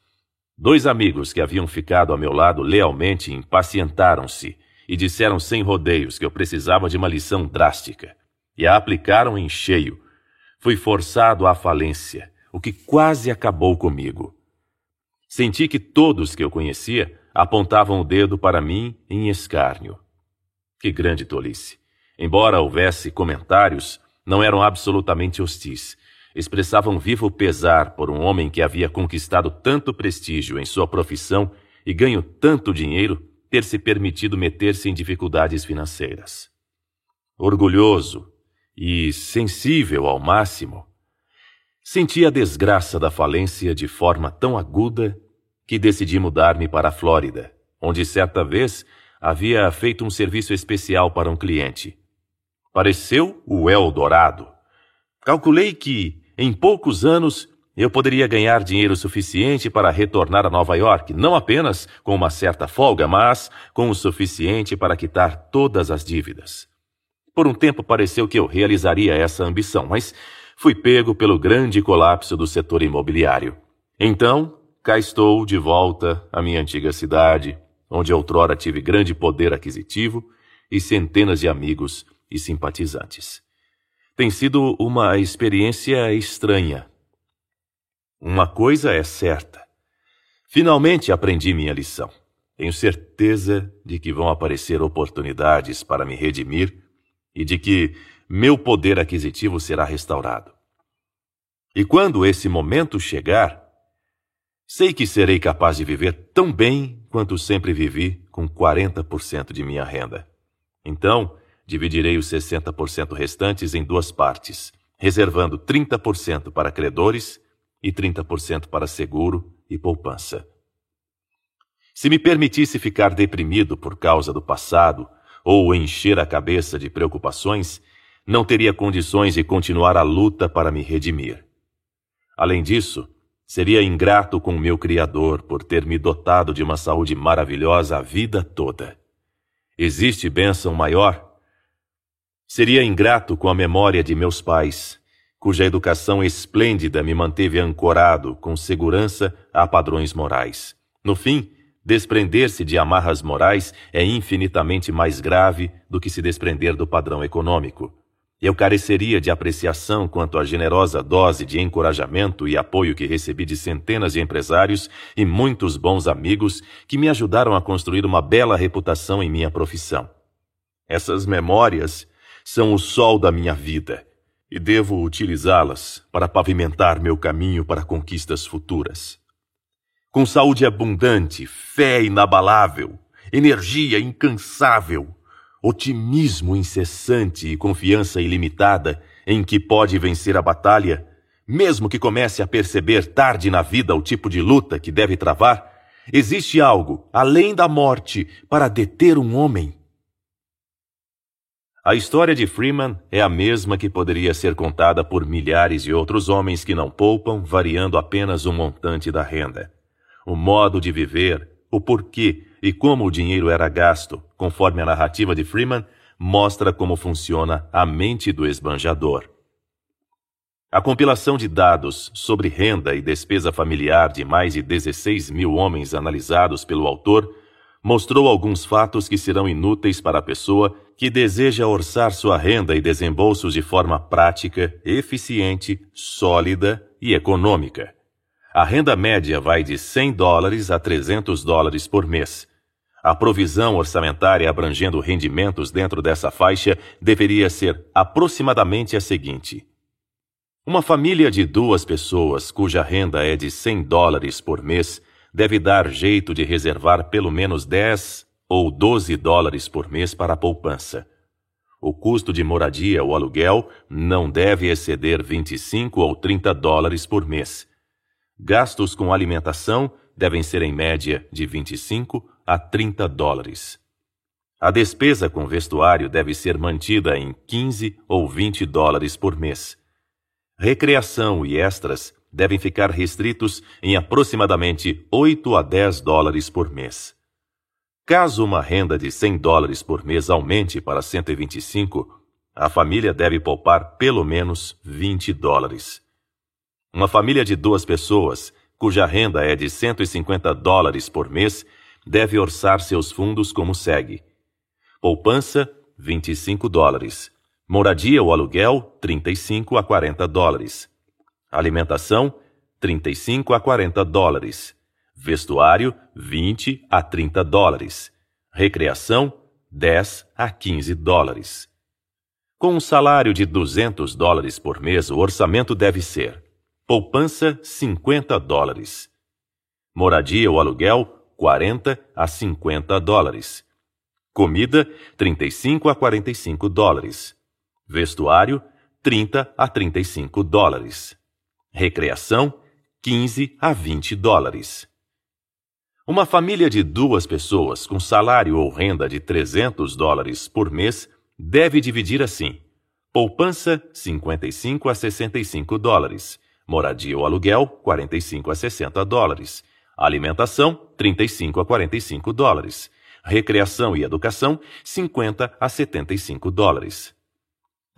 Dois amigos que haviam ficado ao meu lado lealmente impacientaram-se e disseram sem rodeios que eu precisava de uma lição drástica. E a aplicaram em cheio. Fui forçado à falência, o que quase acabou comigo. Senti que todos que eu conhecia apontavam o dedo para mim em escárnio. Que grande tolice! Embora houvesse comentários, não eram absolutamente hostis expressavam vivo pesar por um homem que havia conquistado tanto prestígio em sua profissão e ganho tanto dinheiro ter se permitido meter-se em dificuldades financeiras. Orgulhoso e sensível ao máximo, senti a desgraça da falência de forma tão aguda que decidi mudar-me para a Flórida, onde certa vez havia feito um serviço especial para um cliente. Pareceu o Eldorado. Calculei que, em poucos anos, eu poderia ganhar dinheiro suficiente para retornar a Nova York, não apenas com uma certa folga, mas com o suficiente para quitar todas as dívidas. Por um tempo pareceu que eu realizaria essa ambição, mas fui pego pelo grande colapso do setor imobiliário. Então, cá estou de volta à minha antiga cidade, onde outrora tive grande poder aquisitivo e centenas de amigos e simpatizantes. Tem sido uma experiência estranha. Uma coisa é certa. Finalmente aprendi minha lição. Tenho certeza de que vão aparecer oportunidades para me redimir e de que meu poder aquisitivo será restaurado. E quando esse momento chegar, sei que serei capaz de viver tão bem quanto sempre vivi com 40% de minha renda. Então, Dividirei os 60% restantes em duas partes, reservando 30% para credores e 30% para seguro e poupança. Se me permitisse ficar deprimido por causa do passado ou encher a cabeça de preocupações, não teria condições de continuar a luta para me redimir. Além disso, seria ingrato com o meu Criador por ter me dotado de uma saúde maravilhosa a vida toda. Existe bênção maior? Seria ingrato com a memória de meus pais, cuja educação esplêndida me manteve ancorado com segurança a padrões morais. No fim, desprender-se de amarras morais é infinitamente mais grave do que se desprender do padrão econômico. Eu careceria de apreciação quanto à generosa dose de encorajamento e apoio que recebi de centenas de empresários e muitos bons amigos que me ajudaram a construir uma bela reputação em minha profissão. Essas memórias são o sol da minha vida e devo utilizá-las para pavimentar meu caminho para conquistas futuras. Com saúde abundante, fé inabalável, energia incansável, otimismo incessante e confiança ilimitada em que pode vencer a batalha, mesmo que comece a perceber tarde na vida o tipo de luta que deve travar, existe algo além da morte para deter um homem a história de Freeman é a mesma que poderia ser contada por milhares de outros homens que não poupam, variando apenas o montante da renda. O modo de viver, o porquê e como o dinheiro era gasto, conforme a narrativa de Freeman, mostra como funciona a mente do esbanjador. A compilação de dados sobre renda e despesa familiar de mais de 16 mil homens analisados pelo autor mostrou alguns fatos que serão inúteis para a pessoa que deseja orçar sua renda e desembolsos de forma prática, eficiente, sólida e econômica. A renda média vai de 100 dólares a 300 dólares por mês. A provisão orçamentária abrangendo rendimentos dentro dessa faixa deveria ser aproximadamente a seguinte: uma família de duas pessoas cuja renda é de 100 dólares por mês deve dar jeito de reservar pelo menos 10 ou 12 dólares por mês para a poupança. O custo de moradia ou aluguel não deve exceder 25 ou 30 dólares por mês. Gastos com alimentação devem ser em média de 25 a 30 dólares. A despesa com vestuário deve ser mantida em 15 ou 20 dólares por mês. Recreação e extras devem ficar restritos em aproximadamente 8 a 10 dólares por mês. Caso uma renda de 100 dólares por mês aumente para 125, a família deve poupar pelo menos 20 dólares. Uma família de duas pessoas, cuja renda é de 150 dólares por mês, deve orçar seus fundos como segue: poupança, 25 dólares. Moradia ou aluguel, 35 a 40 dólares. Alimentação, 35 a 40 dólares. Vestuário, 20 a 30 dólares. Recreação, 10 a 15 dólares. Com um salário de 200 dólares por mês, o orçamento deve ser: poupança, 50 dólares. Moradia ou aluguel, 40 a 50 dólares. Comida, 35 a 45 dólares. Vestuário, 30 a 35 dólares. Recreação, 15 a 20 dólares. Uma família de duas pessoas com salário ou renda de 300 dólares por mês deve dividir assim: poupança 55 a 65 dólares, moradia ou aluguel 45 a 60 dólares, alimentação 35 a 45 dólares, recreação e educação 50 a 75 dólares.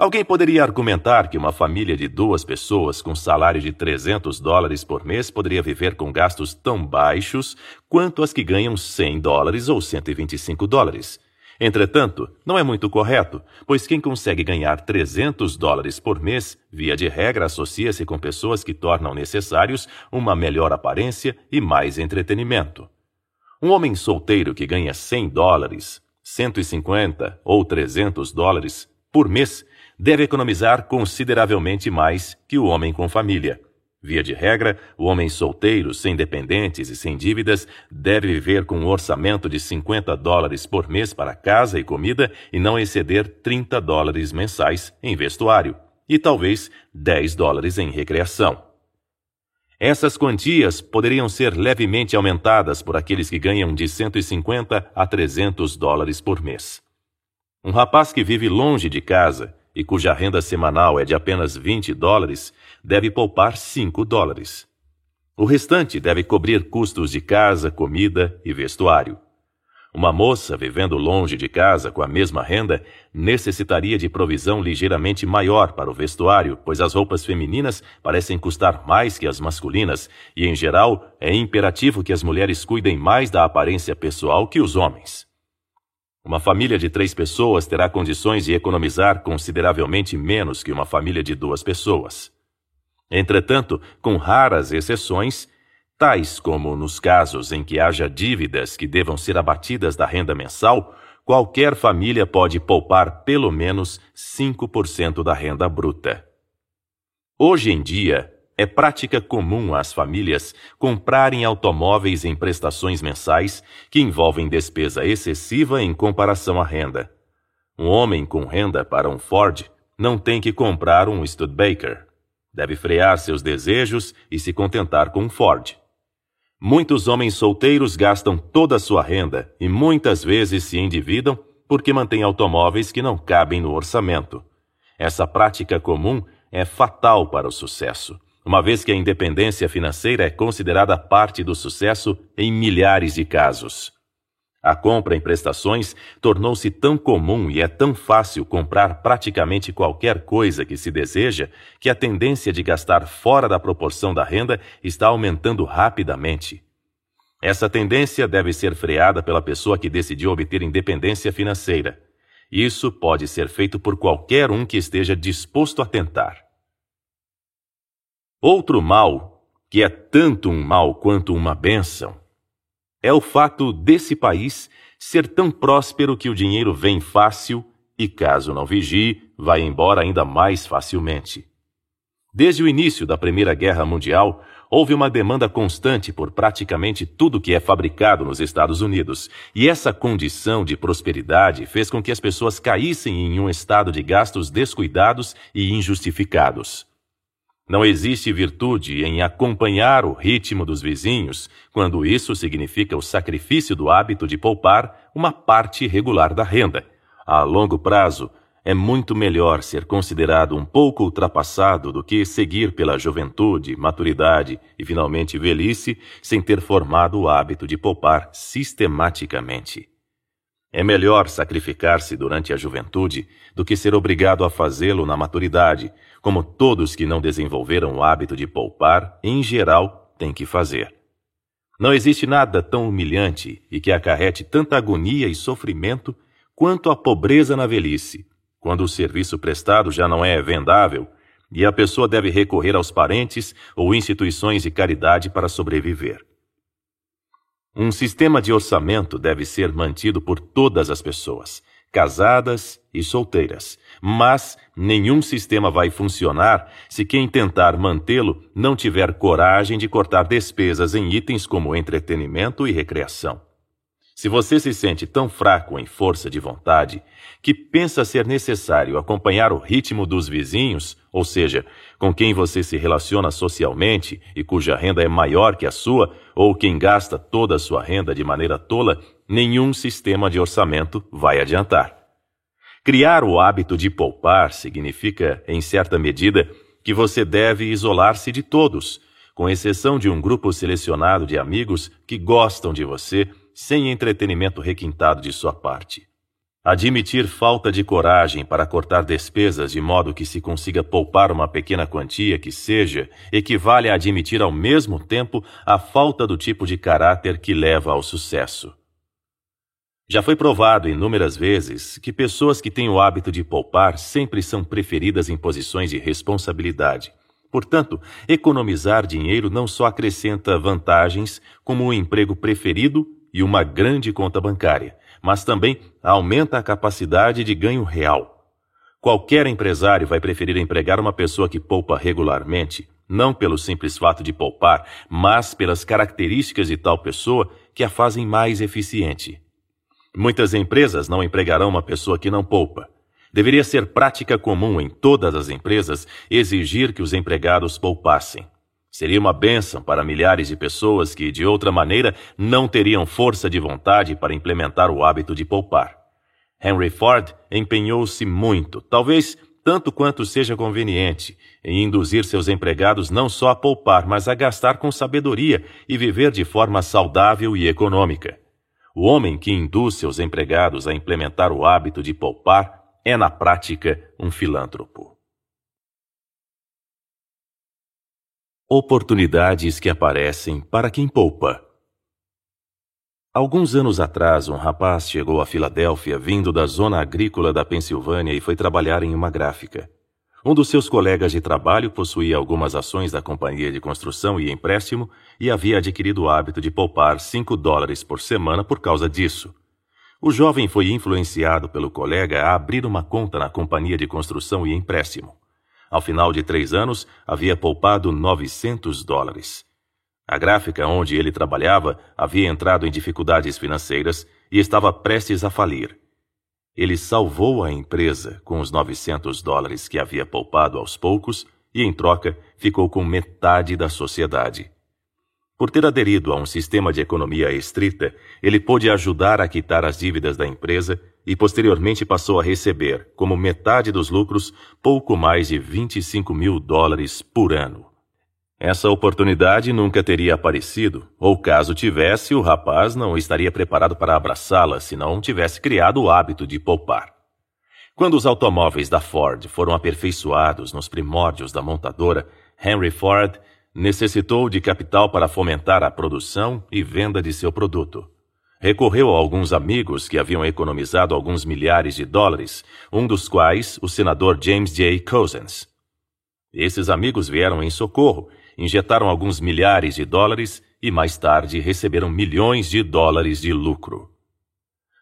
Alguém poderia argumentar que uma família de duas pessoas com salário de 300 dólares por mês poderia viver com gastos tão baixos quanto as que ganham 100 dólares ou 125 dólares. Entretanto, não é muito correto, pois quem consegue ganhar 300 dólares por mês, via de regra, associa-se com pessoas que tornam necessários uma melhor aparência e mais entretenimento. Um homem solteiro que ganha 100 dólares, 150 ou 300 dólares por mês deve economizar consideravelmente mais que o homem com família. Via de regra, o homem solteiro, sem dependentes e sem dívidas, deve viver com um orçamento de 50 dólares por mês para casa e comida e não exceder 30 dólares mensais em vestuário, e talvez 10 dólares em recreação. Essas quantias poderiam ser levemente aumentadas por aqueles que ganham de 150 a 300 dólares por mês. Um rapaz que vive longe de casa e cuja renda semanal é de apenas 20 dólares, deve poupar 5 dólares. O restante deve cobrir custos de casa, comida e vestuário. Uma moça vivendo longe de casa com a mesma renda necessitaria de provisão ligeiramente maior para o vestuário, pois as roupas femininas parecem custar mais que as masculinas e, em geral, é imperativo que as mulheres cuidem mais da aparência pessoal que os homens. Uma família de três pessoas terá condições de economizar consideravelmente menos que uma família de duas pessoas. Entretanto, com raras exceções, tais como nos casos em que haja dívidas que devam ser abatidas da renda mensal, qualquer família pode poupar pelo menos 5% da renda bruta. Hoje em dia, é prática comum às famílias comprarem automóveis em prestações mensais que envolvem despesa excessiva em comparação à renda. Um homem com renda para um Ford não tem que comprar um Studebaker. Deve frear seus desejos e se contentar com um Ford. Muitos homens solteiros gastam toda a sua renda e muitas vezes se endividam porque mantêm automóveis que não cabem no orçamento. Essa prática comum é fatal para o sucesso uma vez que a independência financeira é considerada parte do sucesso em milhares de casos. A compra em prestações tornou-se tão comum e é tão fácil comprar praticamente qualquer coisa que se deseja que a tendência de gastar fora da proporção da renda está aumentando rapidamente. Essa tendência deve ser freada pela pessoa que decidiu obter independência financeira. Isso pode ser feito por qualquer um que esteja disposto a tentar. Outro mal, que é tanto um mal quanto uma bênção, é o fato desse país ser tão próspero que o dinheiro vem fácil e, caso não vigie, vai embora ainda mais facilmente. Desde o início da Primeira Guerra Mundial, houve uma demanda constante por praticamente tudo que é fabricado nos Estados Unidos, e essa condição de prosperidade fez com que as pessoas caíssem em um estado de gastos descuidados e injustificados. Não existe virtude em acompanhar o ritmo dos vizinhos, quando isso significa o sacrifício do hábito de poupar uma parte regular da renda. A longo prazo, é muito melhor ser considerado um pouco ultrapassado do que seguir pela juventude, maturidade e finalmente velhice sem ter formado o hábito de poupar sistematicamente. É melhor sacrificar-se durante a juventude do que ser obrigado a fazê-lo na maturidade, como todos que não desenvolveram o hábito de poupar, em geral, têm que fazer. Não existe nada tão humilhante e que acarrete tanta agonia e sofrimento quanto a pobreza na velhice, quando o serviço prestado já não é vendável e a pessoa deve recorrer aos parentes ou instituições de caridade para sobreviver. Um sistema de orçamento deve ser mantido por todas as pessoas, casadas e solteiras, mas nenhum sistema vai funcionar se quem tentar mantê-lo não tiver coragem de cortar despesas em itens como entretenimento e recreação. Se você se sente tão fraco em força de vontade que pensa ser necessário acompanhar o ritmo dos vizinhos, ou seja, com quem você se relaciona socialmente e cuja renda é maior que a sua, ou quem gasta toda a sua renda de maneira tola, nenhum sistema de orçamento vai adiantar. Criar o hábito de poupar significa, em certa medida, que você deve isolar-se de todos, com exceção de um grupo selecionado de amigos que gostam de você sem entretenimento requintado de sua parte. Admitir falta de coragem para cortar despesas de modo que se consiga poupar uma pequena quantia que seja, equivale a admitir ao mesmo tempo a falta do tipo de caráter que leva ao sucesso. Já foi provado inúmeras vezes que pessoas que têm o hábito de poupar sempre são preferidas em posições de responsabilidade. Portanto, economizar dinheiro não só acrescenta vantagens, como um emprego preferido e uma grande conta bancária, mas também aumenta a capacidade de ganho real. Qualquer empresário vai preferir empregar uma pessoa que poupa regularmente, não pelo simples fato de poupar, mas pelas características de tal pessoa que a fazem mais eficiente. Muitas empresas não empregarão uma pessoa que não poupa. Deveria ser prática comum em todas as empresas exigir que os empregados poupassem. Seria uma bênção para milhares de pessoas que, de outra maneira, não teriam força de vontade para implementar o hábito de poupar. Henry Ford empenhou-se muito, talvez tanto quanto seja conveniente, em induzir seus empregados não só a poupar, mas a gastar com sabedoria e viver de forma saudável e econômica. O homem que induz seus empregados a implementar o hábito de poupar é, na prática, um filântropo. Oportunidades que aparecem para quem poupa. Alguns anos atrás, um rapaz chegou a Filadélfia vindo da zona agrícola da Pensilvânia e foi trabalhar em uma gráfica. Um dos seus colegas de trabalho possuía algumas ações da companhia de construção e empréstimo e havia adquirido o hábito de poupar 5 dólares por semana por causa disso. O jovem foi influenciado pelo colega a abrir uma conta na companhia de construção e empréstimo. Ao final de três anos, havia poupado 900 dólares. A gráfica onde ele trabalhava havia entrado em dificuldades financeiras e estava prestes a falir. Ele salvou a empresa com os 900 dólares que havia poupado aos poucos e, em troca, ficou com metade da sociedade. Por ter aderido a um sistema de economia estrita, ele pôde ajudar a quitar as dívidas da empresa e posteriormente passou a receber, como metade dos lucros, pouco mais de 25 mil dólares por ano. Essa oportunidade nunca teria aparecido, ou caso tivesse, o rapaz não estaria preparado para abraçá-la se não tivesse criado o hábito de poupar. Quando os automóveis da Ford foram aperfeiçoados nos primórdios da montadora, Henry Ford necessitou de capital para fomentar a produção e venda de seu produto. Recorreu a alguns amigos que haviam economizado alguns milhares de dólares, um dos quais o senador James J. Cousins. Esses amigos vieram em socorro, injetaram alguns milhares de dólares e mais tarde receberam milhões de dólares de lucro.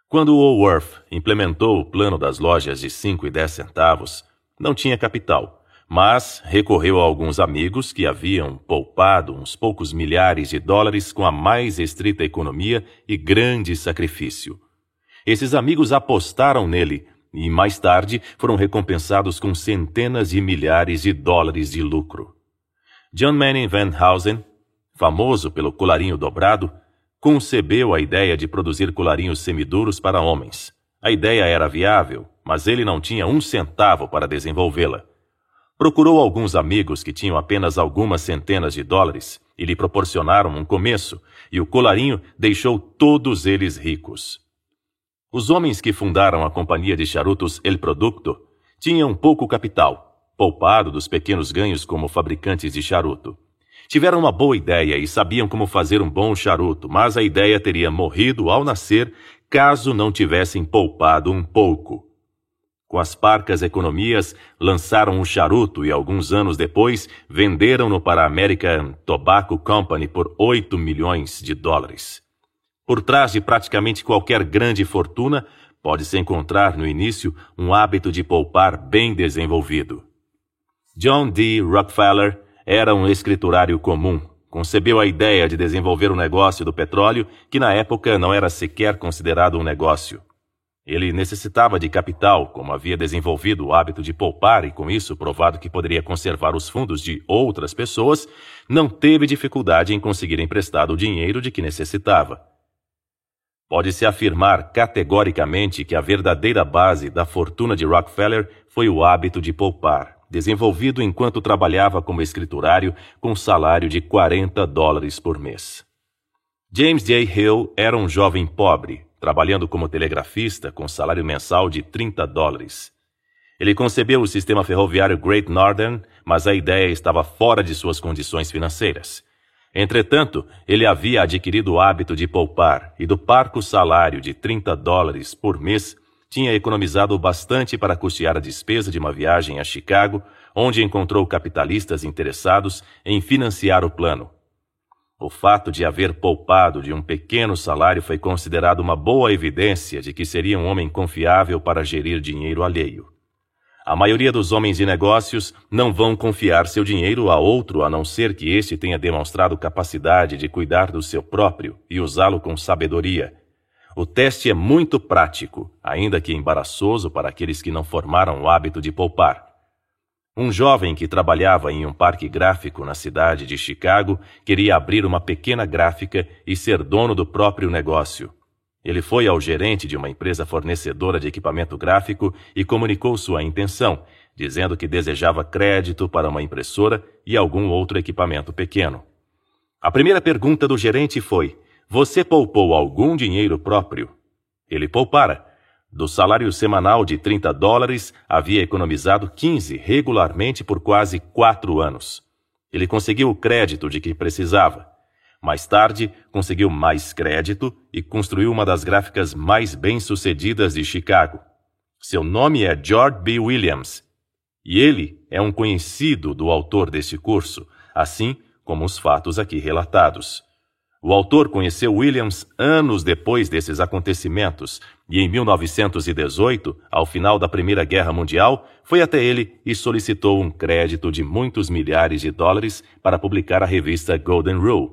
Quando Woolworth implementou o plano das lojas de 5 e 10 centavos, não tinha capital mas recorreu a alguns amigos que haviam poupado uns poucos milhares de dólares com a mais estrita economia e grande sacrifício. Esses amigos apostaram nele e mais tarde foram recompensados com centenas de milhares de dólares de lucro. John Manning Van Housen, famoso pelo colarinho dobrado, concebeu a ideia de produzir colarinhos semiduros para homens. A ideia era viável, mas ele não tinha um centavo para desenvolvê-la. Procurou alguns amigos que tinham apenas algumas centenas de dólares e lhe proporcionaram um começo, e o colarinho deixou todos eles ricos. Os homens que fundaram a companhia de charutos El Producto tinham pouco capital, poupado dos pequenos ganhos como fabricantes de charuto. Tiveram uma boa ideia e sabiam como fazer um bom charuto, mas a ideia teria morrido ao nascer caso não tivessem poupado um pouco. Com as parcas economias, lançaram um charuto e alguns anos depois venderam-no para a American Tobacco Company por 8 milhões de dólares. Por trás de praticamente qualquer grande fortuna, pode-se encontrar no início um hábito de poupar bem desenvolvido. John D. Rockefeller era um escriturário comum, concebeu a ideia de desenvolver um negócio do petróleo que na época não era sequer considerado um negócio. Ele necessitava de capital, como havia desenvolvido o hábito de poupar e com isso provado que poderia conservar os fundos de outras pessoas, não teve dificuldade em conseguir emprestado o dinheiro de que necessitava. Pode-se afirmar categoricamente que a verdadeira base da fortuna de Rockefeller foi o hábito de poupar, desenvolvido enquanto trabalhava como escriturário com salário de 40 dólares por mês. James J. Hill era um jovem pobre, trabalhando como telegrafista com salário mensal de 30 dólares. Ele concebeu o sistema ferroviário Great Northern, mas a ideia estava fora de suas condições financeiras. Entretanto, ele havia adquirido o hábito de poupar e do parco salário de 30 dólares por mês tinha economizado bastante para custear a despesa de uma viagem a Chicago, onde encontrou capitalistas interessados em financiar o plano. O fato de haver poupado de um pequeno salário foi considerado uma boa evidência de que seria um homem confiável para gerir dinheiro alheio. A maioria dos homens de negócios não vão confiar seu dinheiro a outro a não ser que este tenha demonstrado capacidade de cuidar do seu próprio e usá-lo com sabedoria. O teste é muito prático, ainda que embaraçoso para aqueles que não formaram o hábito de poupar. Um jovem que trabalhava em um parque gráfico na cidade de Chicago queria abrir uma pequena gráfica e ser dono do próprio negócio. Ele foi ao gerente de uma empresa fornecedora de equipamento gráfico e comunicou sua intenção, dizendo que desejava crédito para uma impressora e algum outro equipamento pequeno. A primeira pergunta do gerente foi: Você poupou algum dinheiro próprio? Ele poupara. Do salário semanal de 30 dólares, havia economizado 15 regularmente por quase quatro anos. Ele conseguiu o crédito de que precisava. Mais tarde, conseguiu mais crédito e construiu uma das gráficas mais bem-sucedidas de Chicago. Seu nome é George B. Williams e ele é um conhecido do autor deste curso, assim como os fatos aqui relatados. O autor conheceu Williams anos depois desses acontecimentos e, em 1918, ao final da Primeira Guerra Mundial, foi até ele e solicitou um crédito de muitos milhares de dólares para publicar a revista Golden Rule.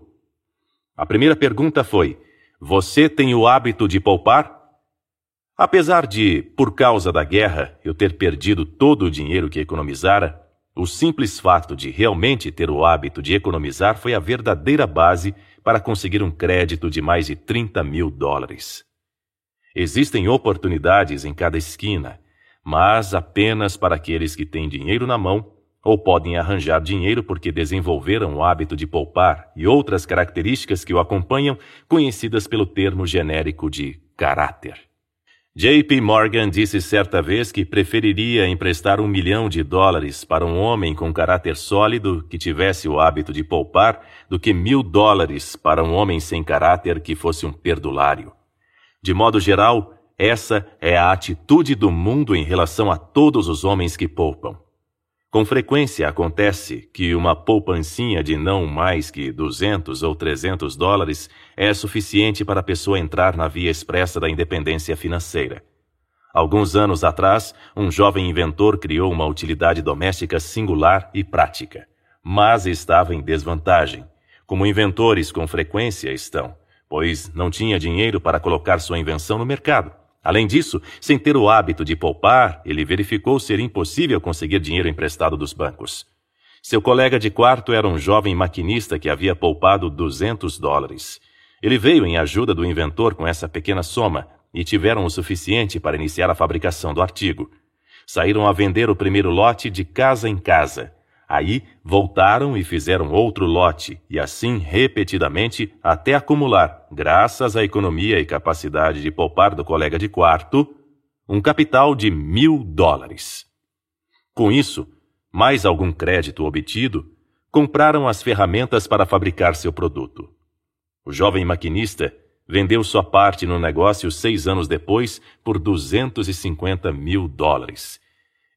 A primeira pergunta foi: Você tem o hábito de poupar? Apesar de, por causa da guerra, eu ter perdido todo o dinheiro que economizara, o simples fato de realmente ter o hábito de economizar foi a verdadeira base para conseguir um crédito de mais de 30 mil dólares. Existem oportunidades em cada esquina, mas apenas para aqueles que têm dinheiro na mão ou podem arranjar dinheiro porque desenvolveram o hábito de poupar e outras características que o acompanham, conhecidas pelo termo genérico de caráter. J.P. Morgan disse certa vez que preferiria emprestar um milhão de dólares para um homem com caráter sólido que tivesse o hábito de poupar do que mil dólares para um homem sem caráter que fosse um perdulário. De modo geral, essa é a atitude do mundo em relação a todos os homens que poupam. Com frequência acontece que uma poupancinha de não mais que 200 ou 300 dólares é suficiente para a pessoa entrar na via expressa da independência financeira. Alguns anos atrás, um jovem inventor criou uma utilidade doméstica singular e prática, mas estava em desvantagem, como inventores com frequência estão, pois não tinha dinheiro para colocar sua invenção no mercado. Além disso, sem ter o hábito de poupar, ele verificou ser impossível conseguir dinheiro emprestado dos bancos. Seu colega de quarto era um jovem maquinista que havia poupado 200 dólares. Ele veio em ajuda do inventor com essa pequena soma e tiveram o suficiente para iniciar a fabricação do artigo. Saíram a vender o primeiro lote de casa em casa, Aí voltaram e fizeram outro lote, e assim repetidamente até acumular, graças à economia e capacidade de poupar do colega de quarto, um capital de mil dólares. Com isso, mais algum crédito obtido, compraram as ferramentas para fabricar seu produto. O jovem maquinista vendeu sua parte no negócio seis anos depois por 250 mil dólares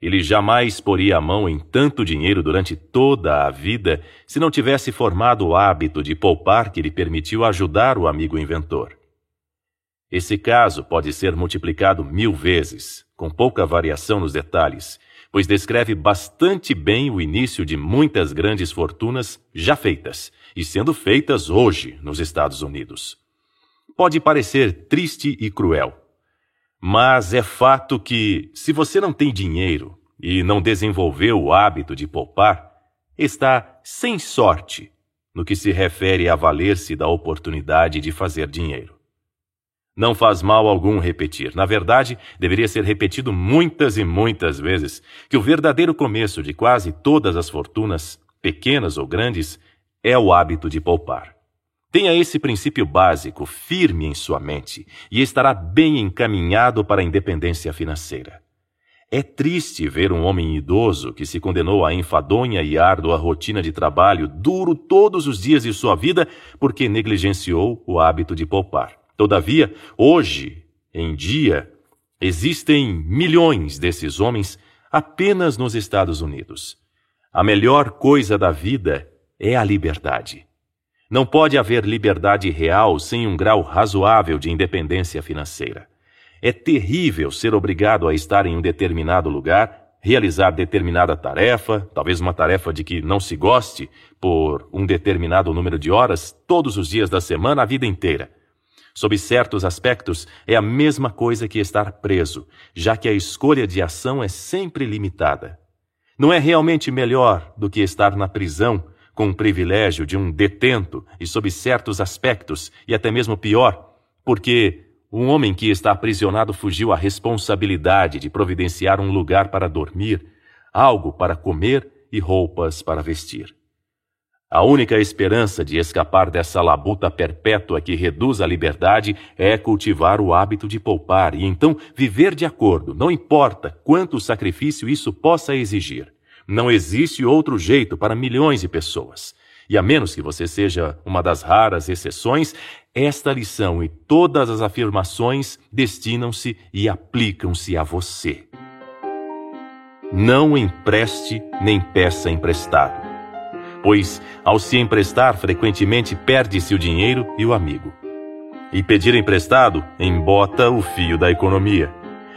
ele jamais poria a mão em tanto dinheiro durante toda a vida se não tivesse formado o hábito de poupar que lhe permitiu ajudar o amigo inventor. Esse caso pode ser multiplicado mil vezes, com pouca variação nos detalhes, pois descreve bastante bem o início de muitas grandes fortunas já feitas e sendo feitas hoje nos Estados Unidos. Pode parecer triste e cruel, mas é fato que, se você não tem dinheiro e não desenvolveu o hábito de poupar, está sem sorte no que se refere a valer-se da oportunidade de fazer dinheiro. Não faz mal algum repetir. Na verdade, deveria ser repetido muitas e muitas vezes que o verdadeiro começo de quase todas as fortunas, pequenas ou grandes, é o hábito de poupar. Tenha esse princípio básico firme em sua mente e estará bem encaminhado para a independência financeira. É triste ver um homem idoso que se condenou à enfadonha e árdua rotina de trabalho duro todos os dias de sua vida porque negligenciou o hábito de poupar. Todavia, hoje em dia, existem milhões desses homens apenas nos Estados Unidos. A melhor coisa da vida é a liberdade. Não pode haver liberdade real sem um grau razoável de independência financeira. É terrível ser obrigado a estar em um determinado lugar, realizar determinada tarefa, talvez uma tarefa de que não se goste, por um determinado número de horas, todos os dias da semana, a vida inteira. Sob certos aspectos, é a mesma coisa que estar preso, já que a escolha de ação é sempre limitada. Não é realmente melhor do que estar na prisão, com o privilégio de um detento e sob certos aspectos, e até mesmo pior, porque um homem que está aprisionado fugiu à responsabilidade de providenciar um lugar para dormir, algo para comer e roupas para vestir. A única esperança de escapar dessa labuta perpétua que reduz a liberdade é cultivar o hábito de poupar e então viver de acordo, não importa quanto sacrifício isso possa exigir. Não existe outro jeito para milhões de pessoas. E a menos que você seja uma das raras exceções, esta lição e todas as afirmações destinam-se e aplicam-se a você. Não empreste nem peça emprestado pois, ao se emprestar, frequentemente perde-se o dinheiro e o amigo. E pedir emprestado embota o fio da economia.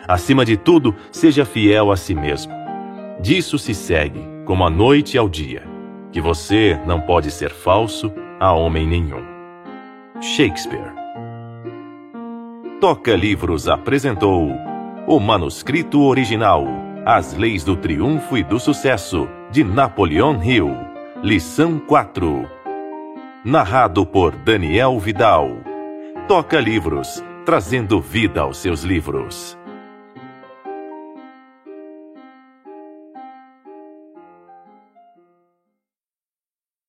Acima de tudo, seja fiel a si mesmo. Disso se segue, como a noite ao dia, que você não pode ser falso a homem nenhum. Shakespeare. Toca Livros apresentou o manuscrito original As Leis do Triunfo e do Sucesso, de Napoleon Hill. Lição 4 Narrado por Daniel Vidal. Toca livros, trazendo vida aos seus livros.